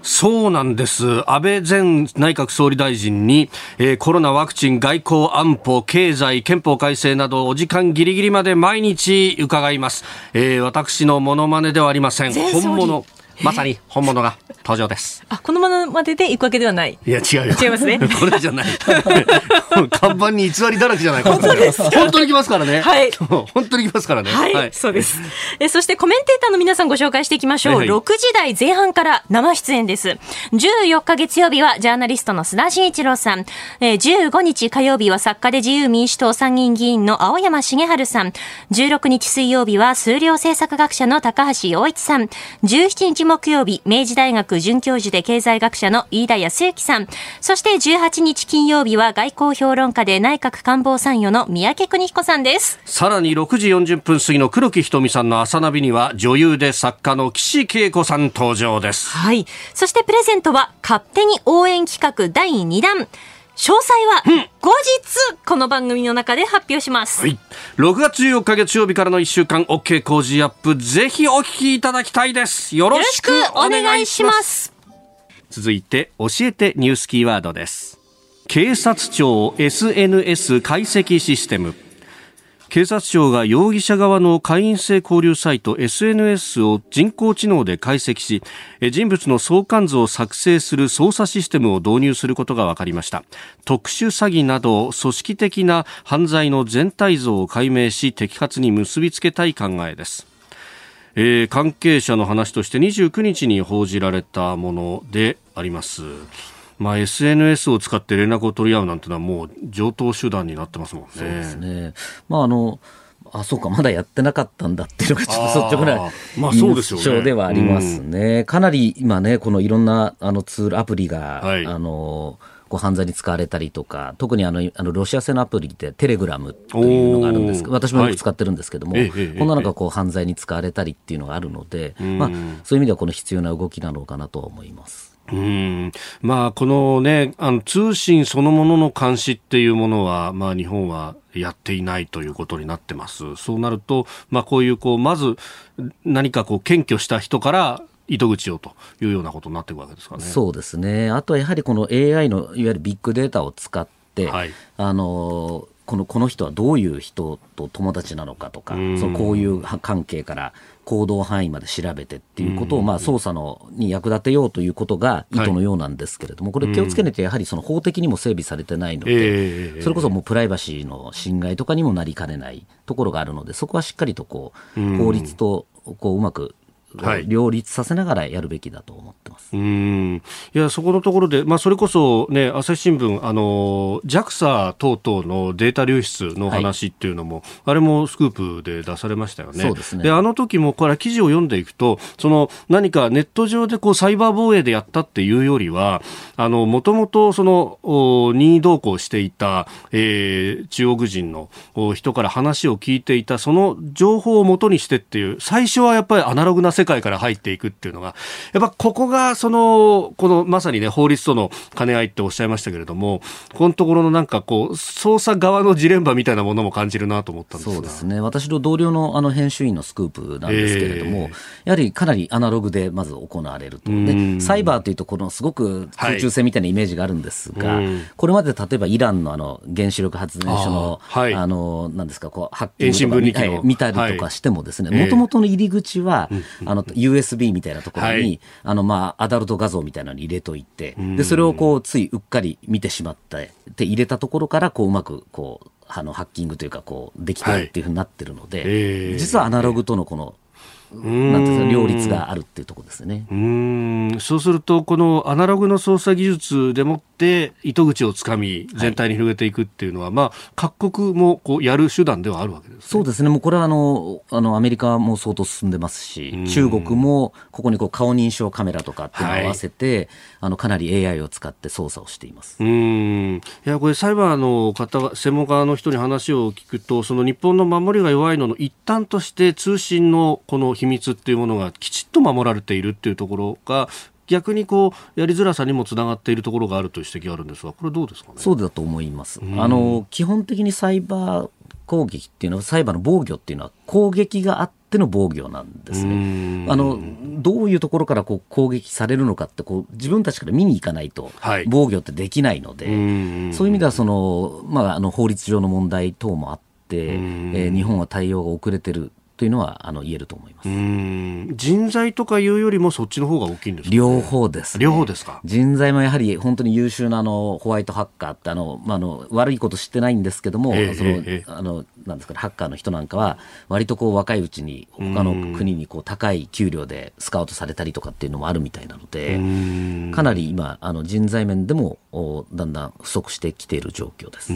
そうなんです。安倍前内閣総理大臣に、えー、コロナワクチン、外交、安保、経済、憲法改正などお時間ギリギリまで毎日伺います。えー、私のモノマネではありません。本物。まさに本物が登場です。あ、このまままでで行くわけではない。いや、違うよ。違いますね。これじゃない。看板に偽りだらけじゃないか。本当です。本当に来ますからね。はい。本当に来ますからね。はい。はい、そうです。え、そしてコメンテーターの皆さんご紹介していきましょう。はいはい、6時台前半から生出演です。14日月曜日はジャーナリストの須田慎一郎さん。えー、15日火曜日は作家で自由民主党参議院議員の青山茂春さん。16日水曜日は数量政策学者の高橋洋一さん。17日木曜日、明治大学准教授で経済学者の飯田康之さん。そして18日金曜日は外交評論家で内閣官房参与の三宅邦彦さんです。さらに6時40分過ぎの黒木瞳さんの朝ナビには女優で作家の岸恵子さん登場です。はい。そしてプレゼントは勝手に応援企画第2弾。詳細は後日この番組の中で発表します、はい、6月14日月曜日からの1週間 OK 工事アップぜひお聞きいただきたいです。よろしくお願いします。続いて教えてニュースキーワードです。警察庁 SNS 解析システム警察庁が容疑者側の会員制交流サイト SNS を人工知能で解析し人物の相関図を作成する操作システムを導入することが分かりました特殊詐欺など組織的な犯罪の全体像を解明し摘発に結びつけたい考えですえー、関係者の話として29日に報じられたものであります。まあ、SNS を使って連絡を取り合うなんてのはもう上等手段になってますもんね。そうですね。まああのあそうかまだやってなかったんだっていうのがちょっと率直な印象ではありますね。まあ、かなり今ねこのいろんなあのツールアプリが、はい、あのこう犯罪に使われたりとか特にあのあのロシア製のアプリでテレグラムというのがあるんです私もよく使ってるんですけども、はい、こんなのがこう犯罪に使われたりっていうのがあるので、まあ、そういう意味ではこの必要な動きなのかなとは思います。うんまあ、このね、あの通信そのものの監視っていうものは、まあ、日本はやっていないということになってます。そうなると、まあ、こういう、こう、まず何かこう、検挙した人から糸口をというようなことになっていくわけですかね。そうですね。あとはやはりこの AI のいわゆるビッグデータを使って、はい、あのこのこの人はどういう人と友達なのかとか、そのこういう関係から行動範囲まで調べてっていうことを、まあ、捜査のに役立てようということが意図のようなんですけれども、これ気をつけないとやはりその法的にも整備されてないので、それこそもうプライバシーの侵害とかにもなりかねないところがあるので、そこはしっかりとこう法律とこううまく両立させながらやるべきだと思ってます。うんいやそこのところで、まあ、それこそ、ね、朝日新聞あの JAXA 等々のデータ流出の話っていうのも、はい、あれもスクープで出されましたよね。そうですねであの時もこれ記事を読んでいくとその何かネット上でこうサイバー防衛でやったっていうよりはもともとその任意同行していた、えー、中国人の人から話を聞いていたその情報をもとにしてっていう最初はやっぱりアナログな世界から入っていくっていうのが、やっぱここが、その、このまさにね、法律との兼ね合いっておっしゃいましたけれども、このところのなんかこう、捜査側のジレンマみたいなものも感じるなと思ったんですそうですね。私の同僚のあの編集員のスクープなんですけれども、えー、やはりかなりアナログでまず行われると。で、サイバーというと、このすごく空中戦みたいなイメージがあるんですが、はい、これまで例えばイランのあの原子力発電所の、あはい、あの、なんですか、こう、ハッキングとか、はい、見たりとかしてもですね、もともとの入り口は、あの、USB みたいなところに、はい、あの、まあ、アダルト画像みたいなのに入れといて、で、それをこう、ついうっかり見てしまって、で、入れたところから、こう、うまく、こう、あの、ハッキングというか、こう、できてるっていうふうになってるので、はいえ。ー、実はアナログとのこの、なんていうか両立があるっていうところですね。うん。そうすると、このアナログの操作技術でもって糸口をつかみ、全体に広げていくっていうのは、はい、まあ、各国もこうやる手段ではあるわけです、ね、そうですね、もうこれはあのあのアメリカも相当進んでますし、中国もここにこう顔認証カメラとかっていうのを合わせて、はい、あのかなり AI を使って操作をしています。うん。いやこれ、サイバーの方専門家の人に話を聞くと、その日本の守りが弱いのの一端として、通信のこの秘密っていうものがきちっと守られているっていうところが逆にこうやりづらさにもつながっているところがあるという指摘があるんですがこれどうですかね？そうだと思います、あの基本的にサイバー攻撃っていうのはサイバーの防御っていうのは攻撃があっての防御なんですね。あのどういうところからこう攻撃されるのかってこう自分たちから見に行かないと防御ってできないので、はい、そういう意味ではその、まあ、あの法律上の問題等もあって、えー、日本は対応が遅れてるとというのはあの言えると思います。人材とかいうよりもそっちの方が大きいんですか、ね、両方です、ね、両方ですか。人材もやはり本当に優秀なあのホワイトハッカーってあの、まあ、あの悪いこと知ってないんですけども、えー、その、えー、あのなんですか、ね、ハッカーの人なんかは割とこう若いうちに他の国にこう高い給料でスカウトされたりとかっていうのもあるみたいなのでかなり今あの人材面でもだんだん不足してきている状況です。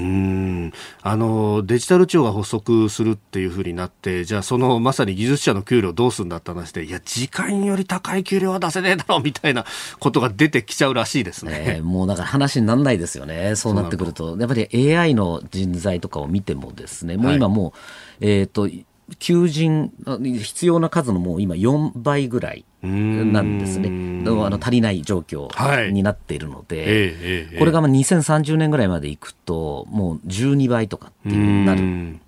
あのデジタル庁が発足するっていうふうになってじゃあそのまさに技術者の給料どうするんだって話でいや時間より高い給料は出せねえだろうみたいなことが出てきちゃうらしいですね、えー、もうだから話にならないですよね。そうなってくるとやっぱり AI の人材とかを見てもですねもう今もう、はい、えっ、ー、と求人、必要な数のもう今4倍ぐらいなんですね。あの足りない状況になっているので、はいえー、これがまあ2030年ぐらいまでいくと、もう12倍とかっていうなる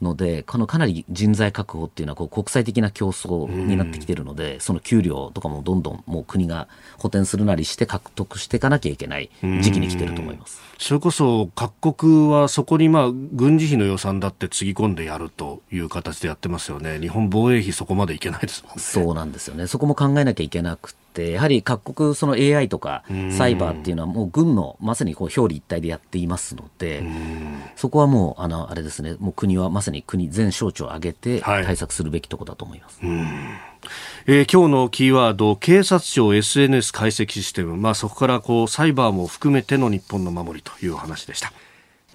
ので、このかなり人材確保っていうのはこう国際的な競争になってきてるので、その給料とかもどんどんもう国が補填するなりして獲得していかなきゃいけない時期に来てると思います。それこそ各国はそこにまあ軍事費の予算だってつぎ込んでやるという形でやってますよね。日本防衛費そこまでいけないですもんね。そうなんですよね。そこも考えなきゃいけなくて。やはり各国、その AI とかサイバーっていうのは、もう軍のまさにこう表裏一体でやっていますので、そこはもう、あのあれですね、もう国はまさに国全省庁を挙げて対策するべきところだと思います。はいえー、今日のキーワード、警察庁 SNS 解析システム、まあ、そこからこうサイバーも含めての日本の守りという話でした。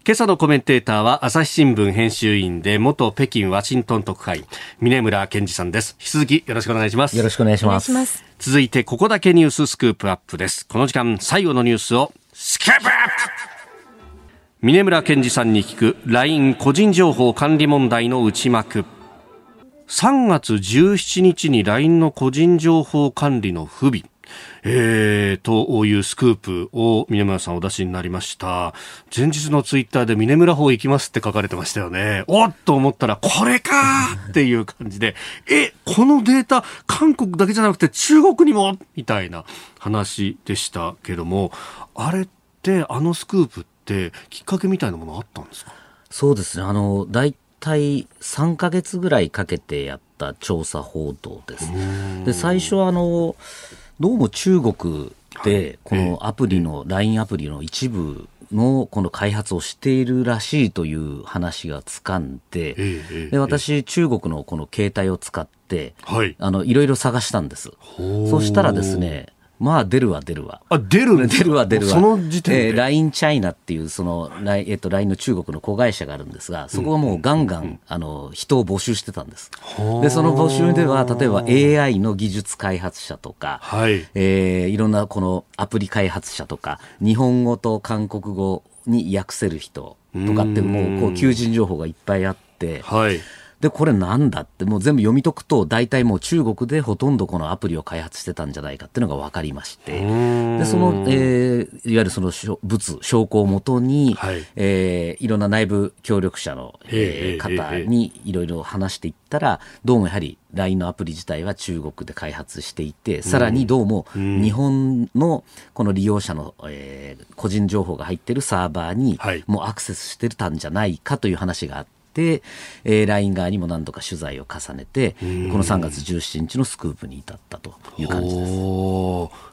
今朝のコメンテーターは朝日新聞編集員で元北京ワシントン特派員峰村健二さんです。引き続きよろしくお願いします。よろしくお願いします。続いてここだけニューススクープアップです。この時間最後のニュースをスクープアップ。峰村健二さんに聞く LINE 個人情報管理問題の内幕。3月17日に LINE の個人情報管理の不備えー、というスクープを峰村さんお出しになりました。前日のツイッターで峰村法行きますって書かれてましたよね。おっと思ったら、これかっていう感じで、え、このデータ、韓国だけじゃなくて中国にもみたいな話でしたけども、あれって、あのスクープってきっかけみたいなものあったんですか？そうですね。あの、大体3ヶ月ぐらいかけてやった調査報道です。で、最初はあの、どうも中国でこのアプリの LINE アプリの一部のこの開発をしているらしいという話がつかんで、で私、中国のこの携帯を使って、はい、あのいろいろ探したんです。そしたらですね、まあ出るわ出るわ。あ、出る？出るわ出るわ。その時点で？えー、LINE チャイナっていう、その、えっと、LINE の中国の子会社があるんですが、そこはもうガンガン、あの、人を募集してたんです。で、その募集では、例えば AI の技術開発者とか、はい。えー、いろんなこのアプリ開発者とか、日本語と韓国語に訳せる人とかって、もう、こう、求人情報がいっぱいあって、はい。で、これなんだって、もう全部読み解くと、大体もう中国でほとんどこのアプリを開発してたんじゃないかっていうのが分かりまして、で、その、えー、いわゆるその物、証拠をもとに、はい、えー、いろんな内部協力者の、えー、方にいろいろ話していったら、どうもやはり LINE のアプリ自体は中国で開発していて、さらにどうも日本のこの利用者の、えー、個人情報が入ってるサーバーにもうアクセスしてたんじゃないかという話があって、、えー、LINE 側にも何度か取材を重ねて、この3月17日のスクープに至ったという感じです。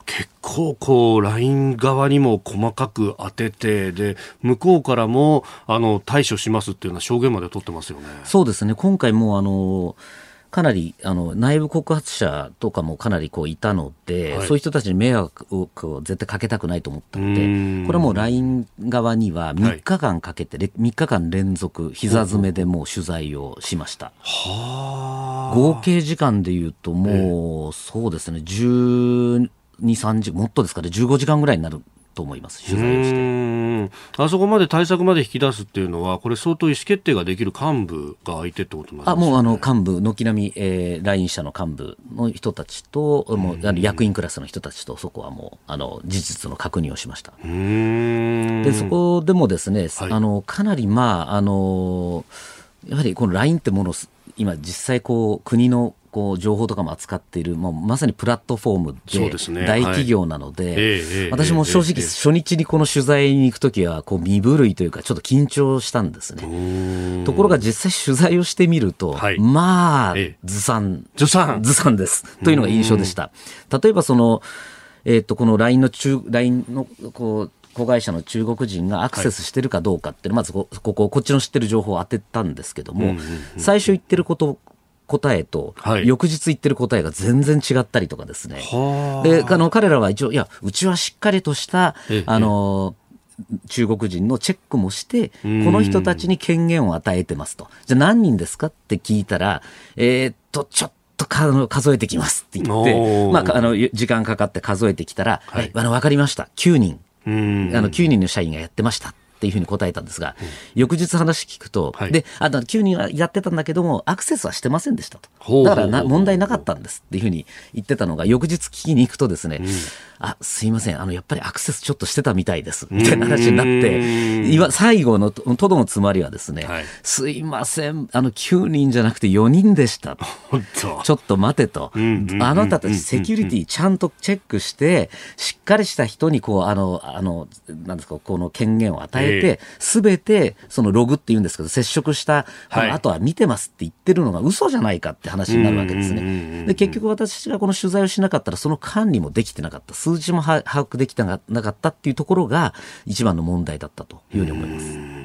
結構こう LINE 側にも細かく当ててで向こうからもあの対処しますっていうような証言まで取ってますよね。そうですね今回もあのかなりあの内部告発者とかもかなりこういたので、はい、そういう人たちに迷惑を絶対かけたくないと思ったので、これはもう LINE 側には3日間かけて、はい、3日間連続、膝詰めでもう取材をしました。合計時間でいうと、もう、そうですね、12、3時、もっとですかね、15時間ぐらいになると思います、取材をして。あそこまで対策まで引き出すっていうのは、これ、相当意思決定ができる幹部が相手ってことなんですか、ね、あもうあの幹部、軒並み、えー、来院者の幹部の人たちと、もうあの役員クラスの人たちと、そこはもうあの事実の確認をしました。でそこでもですね、はい、あのかなり、まああのやはりこの LINE ってもの今実際こう国のこう情報とかも扱っている、もうまさにプラットフォームで大企業なので、私も正直、初日にこの取材に行くときはこう身震いというか、ちょっと緊張したんですね。ところが実際取材をしてみると、はい、まあ、ずさん、ずさん。ずさんです。というのが印象でした。例えばその、えっ、ー、と、この LINE の中、LINE の、こう、子会社の中国人がアクセスしてるかどうかって、まずここ、こっちの知ってる情報を当てたんですけども、最初言ってること答えと、翌日言ってる答えが全然違ったりとかですね。で、あの、彼らは一応、いや、うちはしっかりとした、あの、中国人のチェックもして、この人たちに権限を与えてますと。じゃあ何人ですかって聞いたら、えー、っと、ちょっと数えてきますって言って、まあ、あの、時間かかって数えてきたら、はい、あの、わかりました。9人。あの、9人の社員がやってました。ていうふうに答えたんですが、うん、翌日話聞くと、はい、で、あの、9人はやってたんだけども、アクセスはしてませんでしたと。だからな問題なかったんですっていうふうに言ってたのが、翌日聞きに行くとですね、うん。あ、すいません、あの、やっぱりアクセスちょっとしてたみたいです、みたいな話になって、今、最後のとどのつまりはですね、はい、すいません、あの、9人じゃなくて4人でしたと。ちょっと待てと。あなたたちセキュリティちゃんとチェックして、しっかりした人に、こう、あの、あの、なんですか、この権限を与えて、すべ、て、そのログって言うんですけど、接触した、はい、あとは見てますって言ってるのが嘘じゃないかって話になるわけですね。で、結局私がこの取材をしなかったら、その管理もできてなかった。数字も把握できてなかったっていうところが一番の問題だったというふうに思います。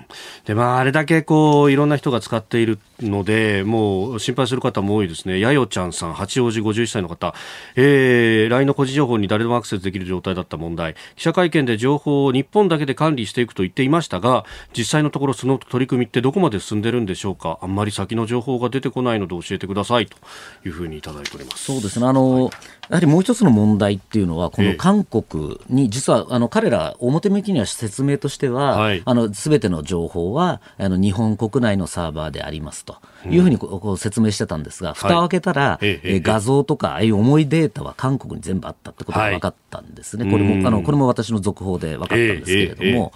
でまあ、あれだけこういろんな人が使っているので、もう心配する方も多いですね。やよちゃんさん、八王子51歳の方、えー、LINE の個人情報に誰でもアクセスできる状態だった問題。記者会見で情報を日本だけで管理していくと言っていましたが、実際のところその取り組みってどこまで進んでるんでしょうか？あんまり先の情報が出てこないので教えてくださいというふうにいただいております。そうですね。あの、はい。やはりもう一つの問題っていうのは、この韓国に、実はあの彼ら、表向きには説明としては、すべての情報はあの日本国内のサーバーでありますと。いうふうにこう説明してたんですが、蓋を開けたら、え画像とか、ああいう重いデータは韓国に全部あったってことが分かったんですね、これもあのこれも私の続報で分かったんですけれども。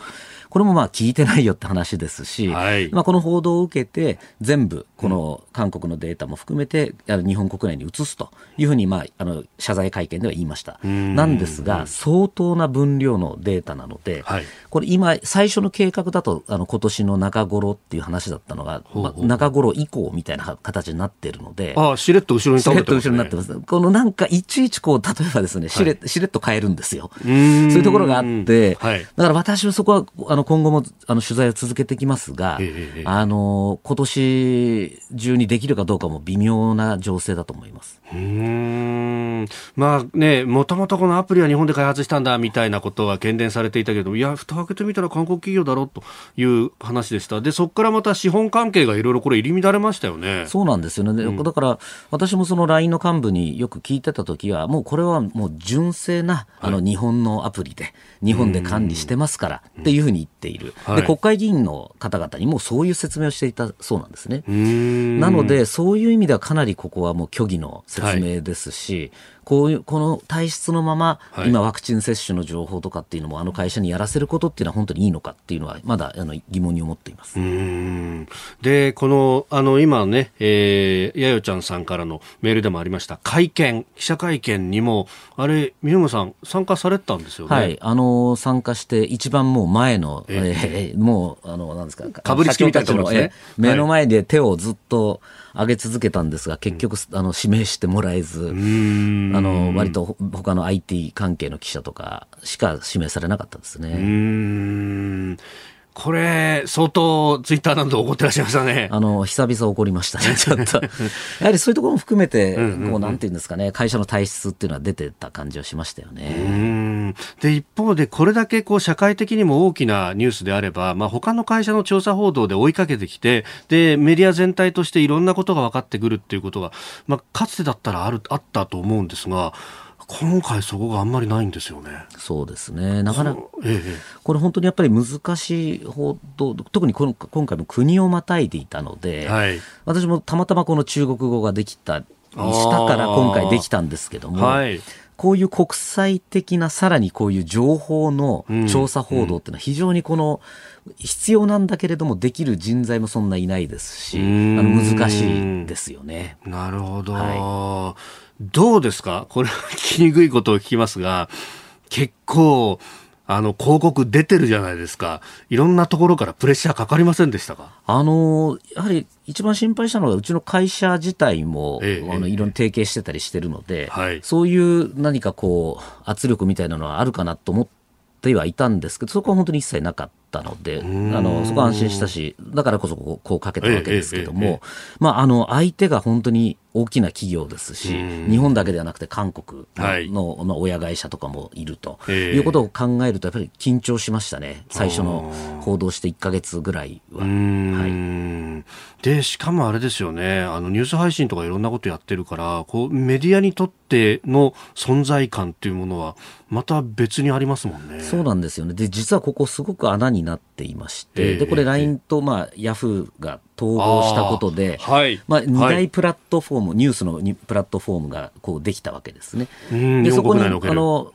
これもまあ聞いてないよって話ですし、はい、まあこの報道を受けて、全部この韓国のデータも含めて、日本国内に移すというふうに、まあ、あの謝罪会見では言いました。なんですが、相当な分量のデータなので、はい、これ今、最初の計画だと、あの今年の中頃っていう話だったのが、ほうほうまあ、中頃以降みたいな形になっているので、ああ、しれっと後ろに、ね、しれっと後ろになってます。このなんか、いちいちこう、例えばですね、しれ,、しれっと変えるんですよ。そういうところがあって、はい、だから私はそこは、あの今後もあの取材を続けてきますが、ええ、あの今年中にできるかどうかも微妙な情勢だと思います。うんまあね、もともとこのアプリは日本で開発したんだみたいなことは懸念されていたけど、いや、蓋開けてみたら韓国企業だろうという話でした。で、そこからまた資本関係がいろいろこれ入り乱れましたよね。そうなんですよね。うん、だから、私もその LINE の幹部によく聞いてた時は、もうこれはもう純正な、あの日本のアプリで、日本で管理してますからっていうふうに言っている。で、国会議員の方々にもそういう説明をしていたそうなんですね。なので、そういう意味ではかなりここはもう虚偽の説明ですし、はい、こういうこの体質のまま、はい、今、ワクチン接種の情報とかっていうのも、あの会社にやらせることっていうのは、本当にいいのかっていうのは、まだあの疑問に思っています。で、このあの今ね、えー、やよちゃんさんからのメールでもありました、会見、記者会見にも、あれ、宮本さん、参加されたんですよね。はい、あの参加して、一番もう前の、えもう、あのなんですか、かぶりつきみたいなところですね。目の前で手をずっと、上げ続けたんですが、結局、あの指名してもらえず、あの割と他の IT 関係の記者とかしか指名されなかったですね。これ、相当ツイッターなど怒ってらっしゃいましたね。あの、久々怒りましたね、ちょっと。やはりそういうところも含めて、こう、なんていうんですかね、会社の体質っていうのは出てた感じはしましたよね。で、一方で、これだけこう、社会的にも大きなニュースであれば、まあ、他の会社の調査報道で追いかけてきて、で、メディア全体としていろんなことが分かってくるっていうことが、まあ、かつてだったらある、あったと思うんですが、今回そこがあんまりないんですよね。そうですね。なかなか、ええ、これ本当にやっぱり難しいほど、特に今回も国をまたいでいたので、はい、私もたまたまこの中国語ができた、したから今回できたんですけども、はい、こういう国際的なさらにこういう情報の調査報道っていうのは非常にこの必要なんだけれどもできる人材もそんないないですしあの難しいですよね。なるほど、はい、どうですか？これは聞きにくいことを聞きますが結構あの、広告出てるじゃないですか。いろんなところからプレッシャーかかりませんでしたか？あの、やはり一番心配したのは、うちの会社自体も、ええ、あのいろんな提携してたりしてるので、はい、そういう何かこう、圧力みたいなのはあるかなと思ってはいたんですけど、そこは本当に一切なかったので、あのそこは安心したし、だからこそこうこうかけたわけですけども、まあ、あの相手が本当に大きな企業ですし、日本だけではなくて韓国のはい、の親会社とかもいると、いうことを考えると、やっぱり緊張しましたね、最初の報道して1か月ぐらいは。はい、で、しかもあれですよね、あのニュース配信とかいろんなことやってるから、こうメディアにとっての存在感っていうものは、また別にありますもんね。そうなんですよね。で、実はここすごく穴になっていまして、で、これ LINE と、まあ、ヤフーが統合したことで、はい、まあ、2大プラットフォーム、はい、ニュースのプラットフォームがこうできたわけですね。でそこにあの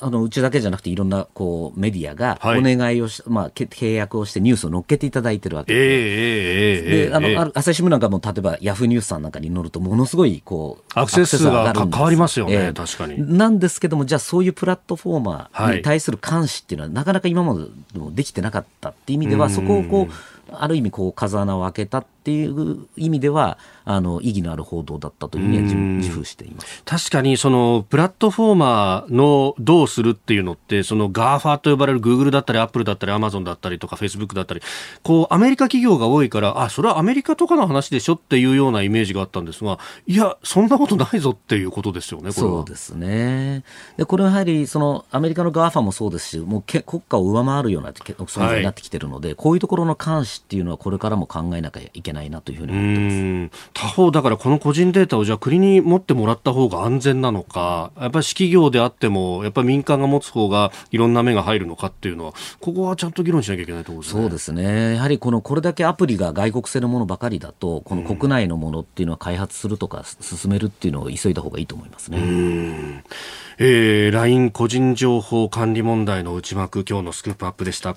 あのうちだけじゃなくていろんなこうメディアがお願いをし、はい、まあ、契約をしてニュースを載っけていただいてるわけ。で,、えー、であの、えー、朝日新聞なんかも例えばヤフーニュースさんなんかに載るとものすごいこうアクセス数が変わりますよね、えー、確かに。なんですけどもじゃあそういうプラットフォーマーに対する監視っていうのは、なかなか今までもできてなかったっていう意味ではそこをこうある意味こう風穴を開けたっていう意味ではあの意義のある報道だったというふうには自負しています。確かにそのプラットフォーマーのどうするっていうのってその GAFA と呼ばれるグーグルだったりアップルだったりアマゾンだったりとかフェイスブックだったりこうアメリカ企業が多いからあそれはアメリカとかの話でしょっていうようなイメージがあったんですがいやそんなことないぞっていうことですよねそうですね。でこれはやはりそのアメリカの GAFA もそうですしもうけ国家を上回るような存在になってきてるので、はい、こういうところの監視っていうのはこれからも考えなきゃいけないなというふうに思ってます他方、だからこの個人データをじゃあ国に持ってもらった方が安全なのか、やっぱり私企業であっても、やっぱり民間が持つ方がいろんな目が入るのかっていうのは、ここはちゃんと議論しなきゃいけないところですね。そうですね。やはりこのこれだけアプリが外国製のものばかりだと、この国内のものっていうのは開発するとか進めるっていうのを急いだ方がいいと思いますね。うんえー、LINE 個人情報管理問題の内幕、今日のスクープアップでした。